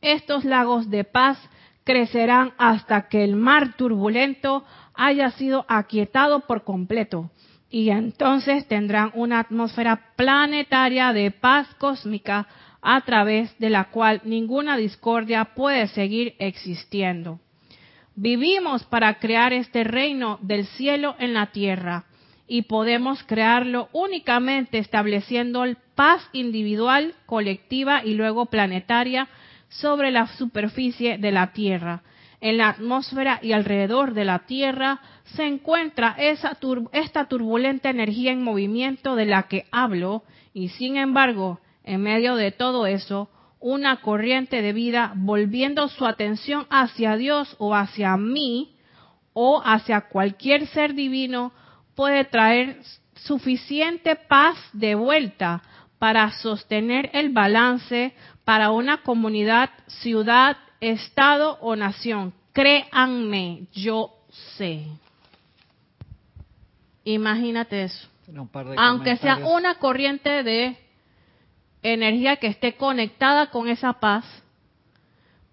Estos lagos de paz crecerán hasta que el mar turbulento haya sido aquietado por completo. Y entonces tendrán una atmósfera planetaria de paz cósmica a través de la cual ninguna discordia puede seguir existiendo. Vivimos para crear este reino del cielo en la tierra y podemos crearlo únicamente estableciendo paz individual, colectiva y luego planetaria sobre la superficie de la tierra. En la atmósfera y alrededor de la tierra se encuentra esa esta turbulenta energía en movimiento de la que hablo y sin embargo en medio de todo eso, una corriente de vida volviendo su atención hacia Dios o hacia mí o hacia cualquier ser divino puede traer suficiente paz de vuelta para sostener el balance para una comunidad, ciudad, estado o nación. Créanme, yo sé. Imagínate eso. Aunque sea una corriente de energía que esté conectada con esa paz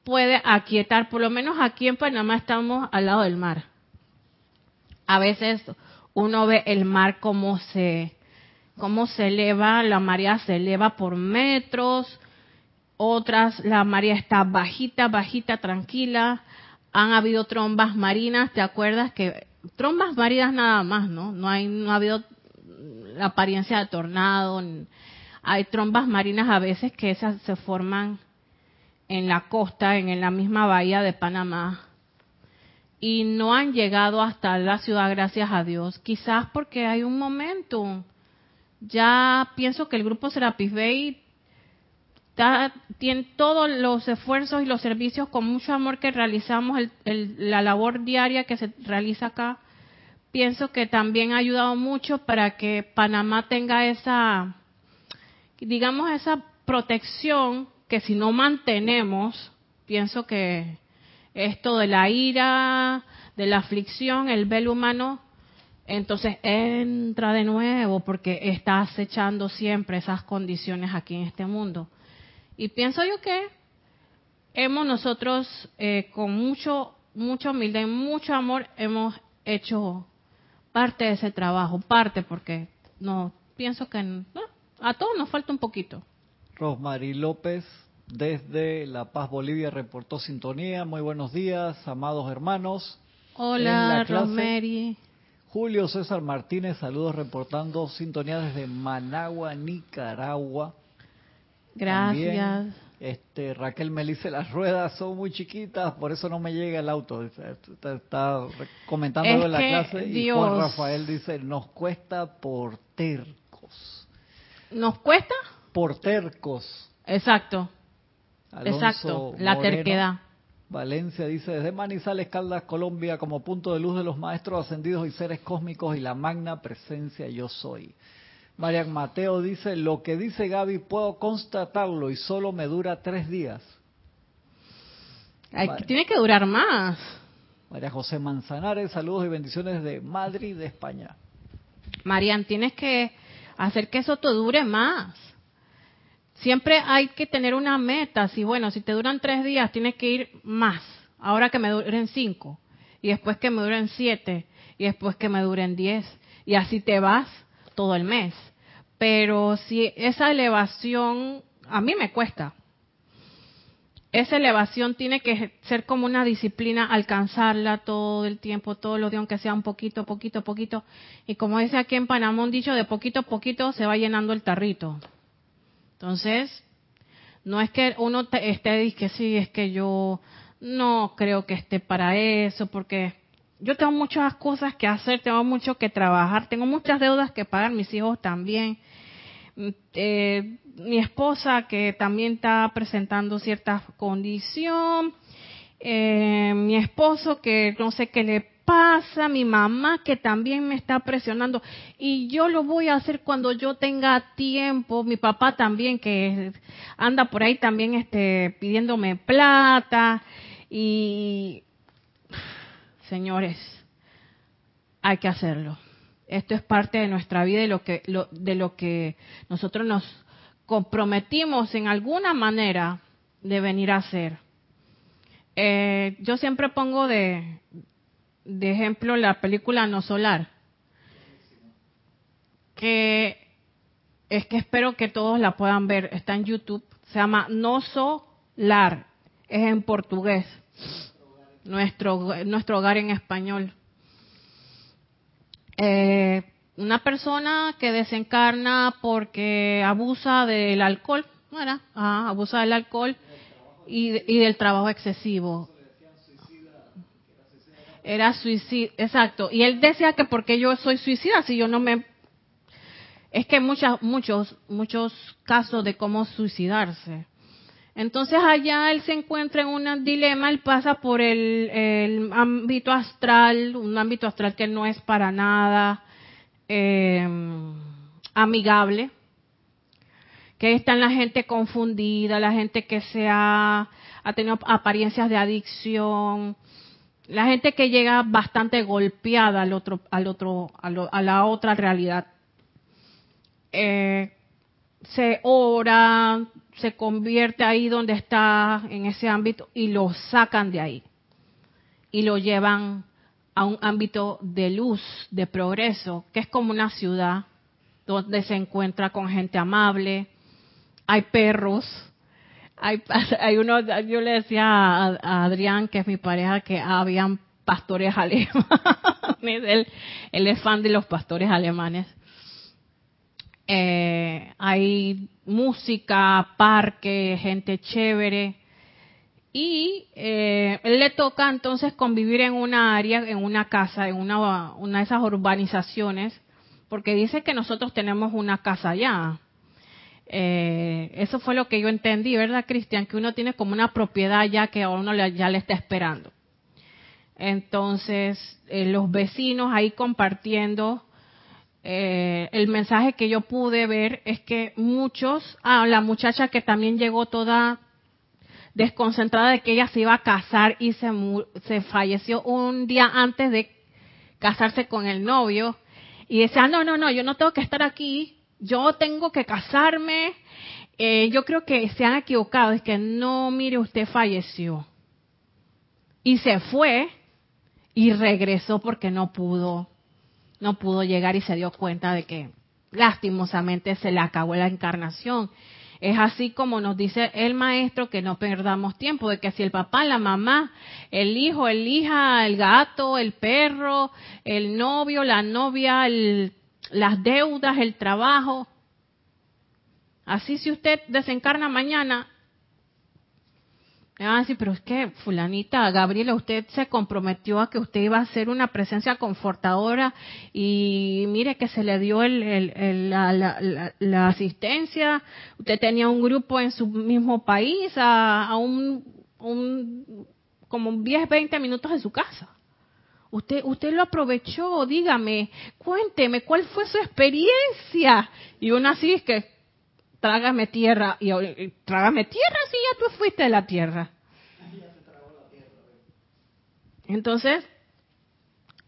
puede aquietar, por lo menos aquí en Panamá estamos al lado del mar. A veces uno ve el mar como se cómo se eleva, la marea se eleva por metros, otras la marea está bajita, bajita, tranquila. Han habido trombas marinas, ¿te acuerdas que trombas marinas nada más, no? No hay no ha habido la apariencia de tornado, hay trombas marinas a veces que esas se forman en la costa, en la misma bahía de Panamá, y no han llegado hasta la ciudad, gracias a Dios. Quizás porque hay un momento. Ya pienso que el grupo Serapis Bay tiene todos los esfuerzos y los servicios con mucho amor que realizamos, la labor diaria que se realiza acá. Pienso que también ha ayudado mucho para que Panamá tenga esa digamos, esa protección que si no mantenemos, pienso que esto de la ira, de la aflicción, el velo humano, entonces entra de nuevo porque está acechando siempre esas condiciones aquí en este mundo. Y pienso yo que hemos nosotros eh, con mucho, mucha humildad y mucho amor hemos hecho parte de ese trabajo, parte porque no pienso que no, a todos nos falta un poquito. Rosmarie López, desde La Paz, Bolivia, reportó sintonía. Muy buenos días, amados hermanos. Hola, Rosmarie. Julio César Martínez, saludos reportando sintonía desde Managua, Nicaragua. Gracias. este, Raquel me dice, las ruedas son muy chiquitas, por eso no me llega el auto. Está, comentando en la clase. Y Juan Rafael dice, nos cuesta por tercos. ¿Nos cuesta? Por tercos. Exacto. Exacto, la terquedad. Valencia dice, desde Manizales, Caldas, Colombia, como punto de luz de los maestros ascendidos y seres cósmicos y la magna presencia yo soy. Marian Mateo dice, lo que dice Gaby puedo constatarlo y solo me dura tres días. tiene que durar más. María José Manzanares, saludos y bendiciones de Madrid, de España. Marian, tienes que hacer que eso te dure más. Siempre hay que tener una meta. Si bueno, si te duran tres días, tienes que ir más. Ahora que me duren cinco. Y después que me duren siete. Y después que me duren diez. Y así te vas todo el mes. Pero si esa elevación, a mí me cuesta esa elevación tiene que ser como una disciplina, alcanzarla todo el tiempo, todos los días, aunque sea un poquito, poquito, poquito. Y como dice aquí en Panamá un dicho, de poquito a poquito se va llenando el tarrito. Entonces, no es que uno esté y que sí, es que yo no creo que esté para eso, porque yo tengo muchas cosas que hacer, tengo mucho que trabajar, tengo muchas deudas que pagar, mis hijos también. Eh, mi esposa que también está presentando cierta condición, eh, mi esposo que no sé qué le pasa, mi mamá que también me está presionando. Y yo lo voy a hacer cuando yo tenga tiempo, mi papá también que anda por ahí también este pidiéndome plata. Y señores, hay que hacerlo. Esto es parte de nuestra vida y lo que, de lo que nosotros nos comprometimos en alguna manera de venir a hacer. Eh, yo siempre pongo de, de ejemplo la película No Solar, que es que espero que todos la puedan ver, está en YouTube, se llama No Solar, es en portugués, nuestro, nuestro hogar en español. Eh, una persona que desencarna porque abusa del alcohol, abusa del alcohol y, y del trabajo excesivo. Era suicida, exacto. Y él decía que porque yo soy suicida, si yo no me... Es que muchas, muchos, muchos casos de cómo suicidarse. Entonces allá él se encuentra en un dilema, él pasa por el, ámbito astral, un ámbito astral que no es para nada eh, amigable, que está en la gente confundida, la gente que se ha, ha tenido apariencias de adicción, la gente que llega bastante golpeada al otro, al otro, a, la otra realidad. Eh, se ora, se convierte ahí donde está, en ese ámbito, y lo sacan de ahí. Y lo llevan a un ámbito de luz, de progreso, que es como una ciudad donde se encuentra con gente amable, hay perros, hay, hay uno, yo le decía a, Adrián, que es mi pareja, que habían pastores alemanes, él, él es fan de los pastores alemanes. Eh, hay música, parque, gente chévere. Y eh, él le toca entonces convivir en una área, en una casa, en una, de esas urbanizaciones, porque dice que nosotros tenemos una casa allá. Eh, eso fue lo que yo entendí, ¿verdad, Cristian? Que uno tiene como una propiedad ya que a uno ya le está esperando. Entonces, eh, los vecinos ahí compartiendo, eh, el mensaje que yo pude ver es que muchos, ah, la muchacha que también llegó toda desconcentrada de que ella se iba a casar y se, se falleció un día antes de casarse con el novio y decía, no, no, no, yo no tengo que estar aquí, yo tengo que casarme. Eh, yo creo que se han equivocado, es que no, mire, usted falleció. Y se fue y regresó porque no pudo, no pudo llegar y se dio cuenta de que lastimosamente se le acabó la encarnación. Es así como nos dice el maestro que no perdamos tiempo, de que si el papá, la mamá, el hijo, el hija, el gato, el perro, el novio, la novia, las deudas, el trabajo, así si usted desencarna mañana, me van a decir, pero es que fulanita, Gabriela, usted se comprometió a que usted iba a ser una presencia confortadora y mire que se le dio el, la, asistencia, usted tenía un grupo en su mismo país a, un, un, como 10, 20 minutos de su casa. Usted, usted lo aprovechó, dígame, cuénteme, ¿cuál fue su experiencia? Y uno así es que, trágame tierra, y, trágame tierra si ya tú fuiste de la tierra. Entonces,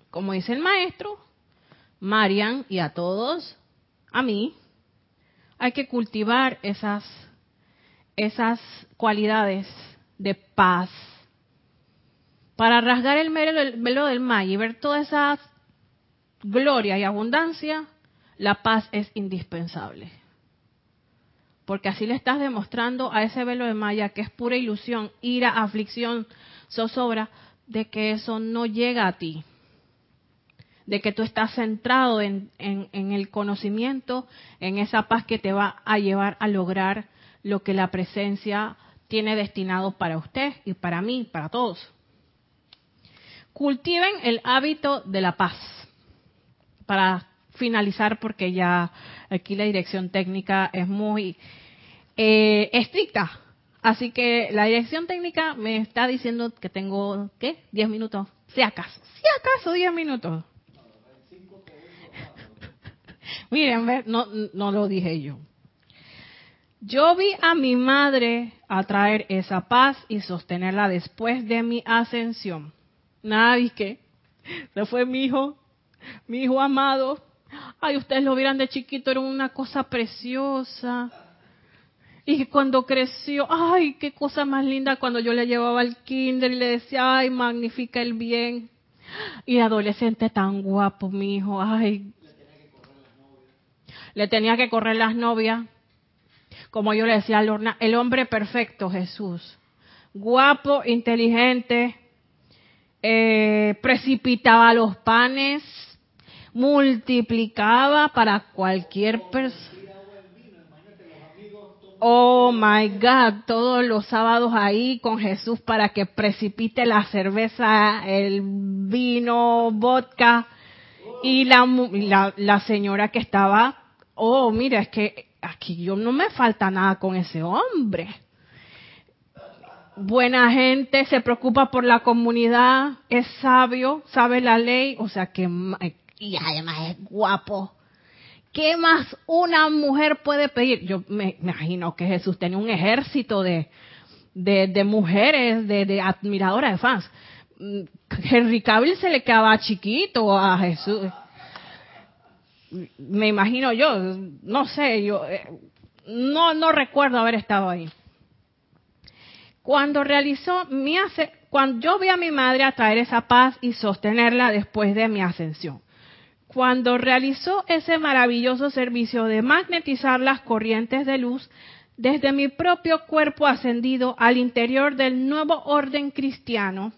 como dice el maestro, Marian y a todos, a mí, hay que cultivar esas, esas cualidades de paz. Para rasgar el velo del mal y ver toda esa gloria y abundancia, la paz es indispensable porque así le estás demostrando a ese velo de Maya que es pura ilusión, ira, aflicción, zozobra, de que eso no llega a ti, de que tú estás centrado en, en, el conocimiento, en esa paz que te va a llevar a lograr lo que la presencia tiene destinado para usted y para mí, para todos. Cultiven el hábito de la paz. Para finalizar, porque ya aquí la dirección técnica es muy eh, estricta. Así que la dirección técnica me está diciendo que tengo, ¿qué? 10 minutos. Si acaso, si acaso 10 minutos. Miren, no, no lo dije yo. Yo vi a mi madre atraer esa paz y sostenerla después de mi ascensión. Nadie que se fue mi hijo, mi hijo amado. Ay, ustedes lo vieran de chiquito, era una cosa preciosa Y cuando creció, ay, qué cosa más linda cuando yo le llevaba al kinder y le decía, ay, magnifica el bien. Y adolescente tan guapo, mi hijo, ay. Le tenía que correr las novias. Como yo le decía a Lorna, el hombre perfecto, Jesús. Guapo, inteligente, eh, precipitaba los panes, multiplicaba para cualquier persona. Oh my God, todos los sábados ahí con Jesús para que precipite la cerveza, el vino, vodka. Y la, la, la señora que estaba, oh, mira, es que aquí yo no me falta nada con ese hombre. Buena gente, se preocupa por la comunidad, es sabio, sabe la ley, o sea que, y además es guapo. ¿Qué más una mujer puede pedir? Yo me imagino que Jesús tenía un ejército de, de, mujeres, de, admiradoras, de fans. Mm, Henry Cavill se le quedaba chiquito a Jesús. Me imagino yo, no sé, yo eh, no, no recuerdo haber estado ahí. Cuando realizó mi cuando yo vi a mi madre a traer esa paz y sostenerla después de mi ascensión cuando realizó ese maravilloso servicio de magnetizar las corrientes de luz desde mi propio cuerpo ascendido al interior del nuevo orden cristiano,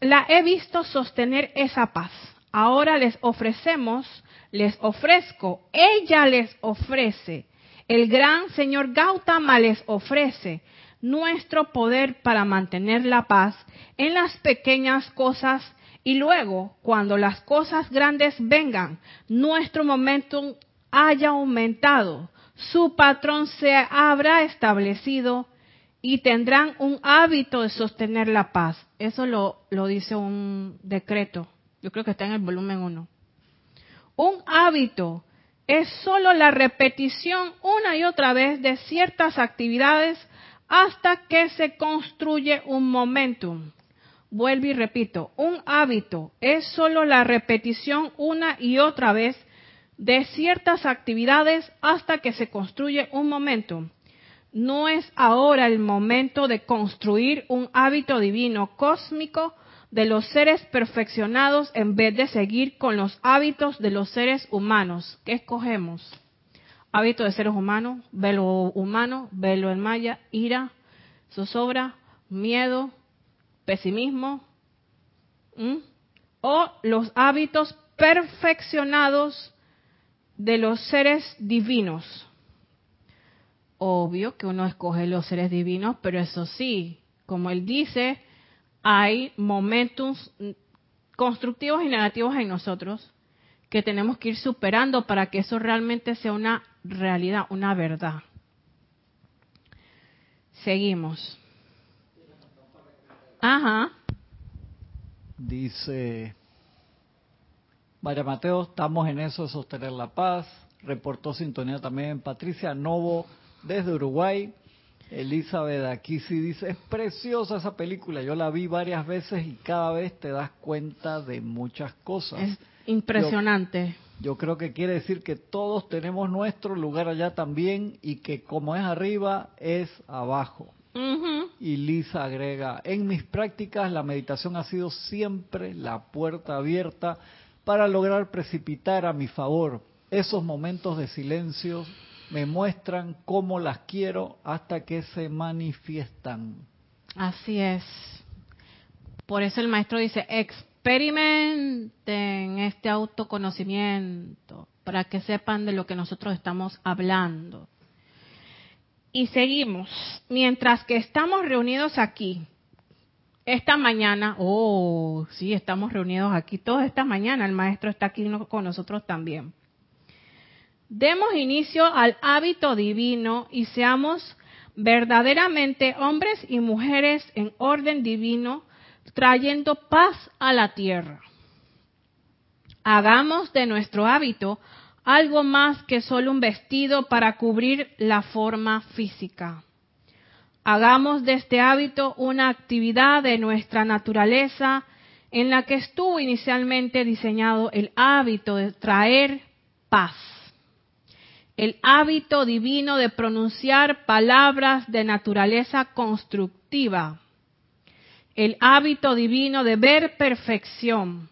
la he visto sostener esa paz. Ahora les ofrecemos, les ofrezco, ella les ofrece, el gran señor Gautama les ofrece nuestro poder para mantener la paz en las pequeñas cosas y luego, cuando las cosas grandes vengan, nuestro momentum haya aumentado, su patrón se habrá establecido y tendrán un hábito de sostener la paz. Eso lo, dice un decreto. Yo creo que está en el volumen 1. Un hábito es solo la repetición una y otra vez de ciertas actividades hasta que se construye un momentum. Vuelvo y repito, un hábito es solo la repetición una y otra vez de ciertas actividades hasta que se construye un momento. No es ahora el momento de construir un hábito divino cósmico de los seres perfeccionados en vez de seguir con los hábitos de los seres humanos. ¿Qué escogemos? Hábito de seres humanos, velo humano, velo en maya, ira, zozobra, miedo, pesimismo, o los hábitos perfeccionados de los seres divinos. Obvio que uno escoge los seres divinos, pero eso sí, como él dice, hay momentos constructivos y negativos en nosotros que tenemos que ir superando para que eso realmente sea una realidad, una verdad. Seguimos. Ajá. Dice María Mateo, estamos en eso de sostener la paz. Reportó sintonía también Patricia Novo desde Uruguay. Elizabeth aquí sí dice, es preciosa esa película, yo la vi varias veces y cada vez te das cuenta de muchas cosas. Es impresionante. Yo, creo que quiere decir que todos tenemos nuestro lugar allá también y que como es arriba, es abajo. Y Lisa agrega, en mis prácticas la meditación ha sido siempre la puerta abierta para lograr precipitar a mi favor. Esos momentos de silencio me muestran cómo las quiero hasta que se manifiestan. Así es. Por eso el maestro dice, experimenten este autoconocimiento para que sepan de lo que nosotros estamos hablando. Y seguimos. Mientras que estamos reunidos aquí, esta mañana, oh, sí, estamos reunidos aquí toda esta mañana, el maestro está aquí con nosotros también. Demos inicio al hábito divino y seamos verdaderamente hombres y mujeres en orden divino, trayendo paz a la tierra. Hagamos de nuestro hábito algo más que solo un vestido para cubrir la forma física. Hagamos de este hábito una actividad de nuestra naturaleza en la que estuvo inicialmente diseñado el hábito de traer paz. el hábito divino de pronunciar palabras de naturaleza constructiva, el hábito divino de ver perfección,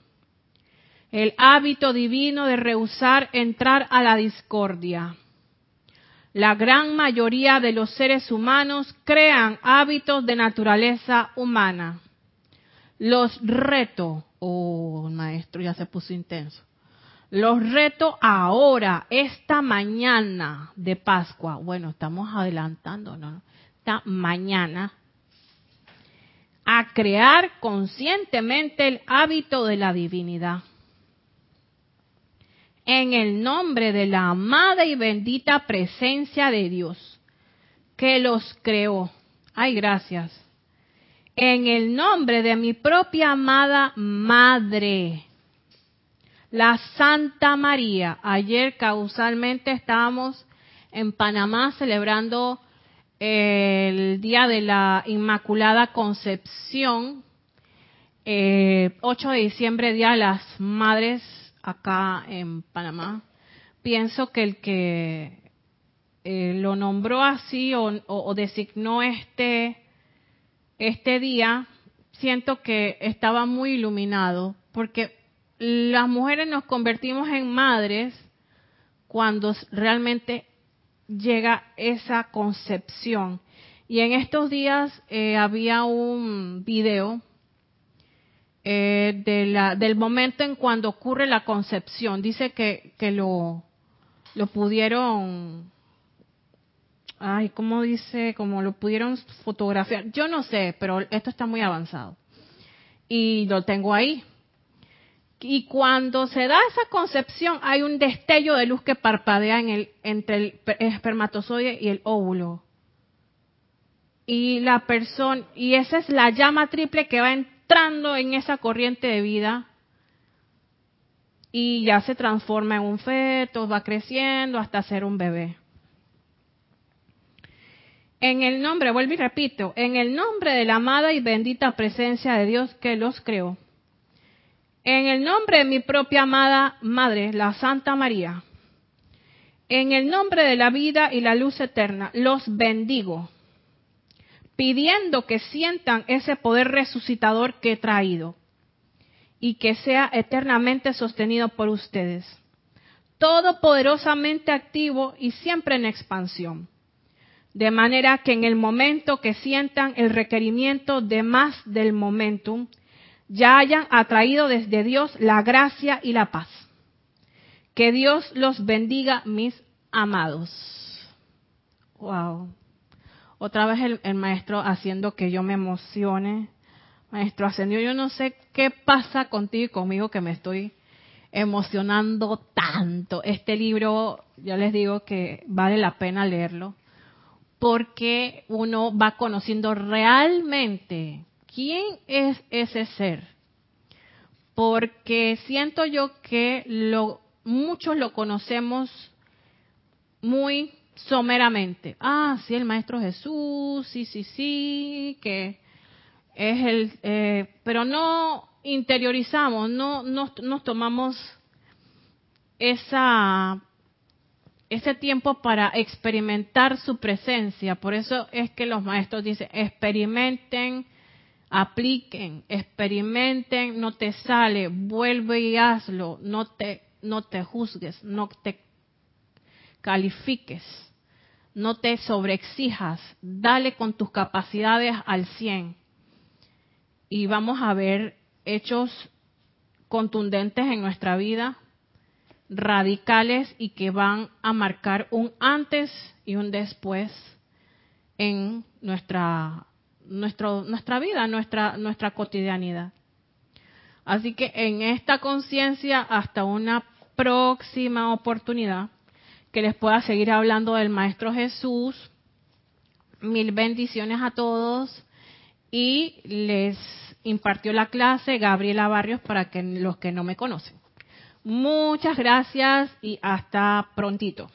el hábito divino de rehusar entrar a la discordia. La gran mayoría de los seres humanos crean hábitos de naturaleza humana. Los reto, oh maestro, ya se puso intenso. Los reto ahora, esta mañana de Pascua. Bueno, estamos adelantando, ¿no? Esta mañana a crear conscientemente el hábito de la divinidad. En el nombre de la amada y bendita presencia de Dios, que los creó. Ay, gracias. En el nombre de mi propia amada Madre, la Santa María. Ayer causalmente estábamos en Panamá celebrando el Día de la Inmaculada Concepción, 8 eh, de diciembre, Día de las Madres acá en Panamá. Pienso que el que eh, lo nombró así o, designó este, este día, siento que estaba muy iluminado, porque las mujeres nos convertimos en madres cuando realmente llega esa concepción. Y en estos días eh, había un video eh, de la, del momento en cuando ocurre la concepción. Dice que, que lo, lo pudieron, ay, ¿cómo dice? Como lo pudieron fotografiar. Yo no sé, pero esto está muy avanzado. Y lo tengo ahí. Y cuando se da esa concepción, hay un destello de luz que parpadea en el, entre el espermatozoide y el óvulo. Y la persona, y esa es la llama triple que va entrando en esa corriente de vida y ya se transforma en un feto, va creciendo hasta ser un bebé. En el nombre, vuelvo y repito, en el nombre de la amada y bendita presencia de Dios que los creó. En el nombre de mi propia amada Madre, la Santa María, en el nombre de la vida y la luz eterna, los bendigo, pidiendo que sientan ese poder resucitador que he traído y que sea eternamente sostenido por ustedes, todopoderosamente activo y siempre en expansión. De manera que en el momento que sientan el requerimiento de más del momentum, ya hayan atraído desde Dios la gracia y la paz. Que Dios los bendiga, mis amados. Wow. Otra vez el, maestro haciendo que yo me emocione. Maestro ascendió, yo no sé qué pasa contigo y conmigo que me estoy emocionando tanto. Este libro, ya les digo que vale la pena leerlo, porque uno va conociendo realmente ¿quién es ese ser? Porque siento yo que muchos lo conocemos muy someramente. Ah, sí, el Maestro Jesús, sí, sí, sí, que es el... Eh, pero no interiorizamos, no, no nos tomamos esa ese tiempo para experimentar su presencia. Por eso es que los maestros dicen, experimenten apliquen, experimenten, no te sale, vuelve y hazlo, no te, no te juzgues, no te califiques, no te sobreexijas, dale con tus capacidades al 100. Y vamos a ver hechos contundentes en nuestra vida, radicales y que van a marcar un antes y un después en nuestra nuestra vida, nuestra, nuestra cotidianidad. Así que en esta conciencia, hasta una próxima oportunidad, que les pueda seguir hablando del Maestro Jesús. Mil bendiciones a todos. Y les impartió la clase Gabriela Barrios para que los que no me conocen. Muchas gracias y hasta prontito.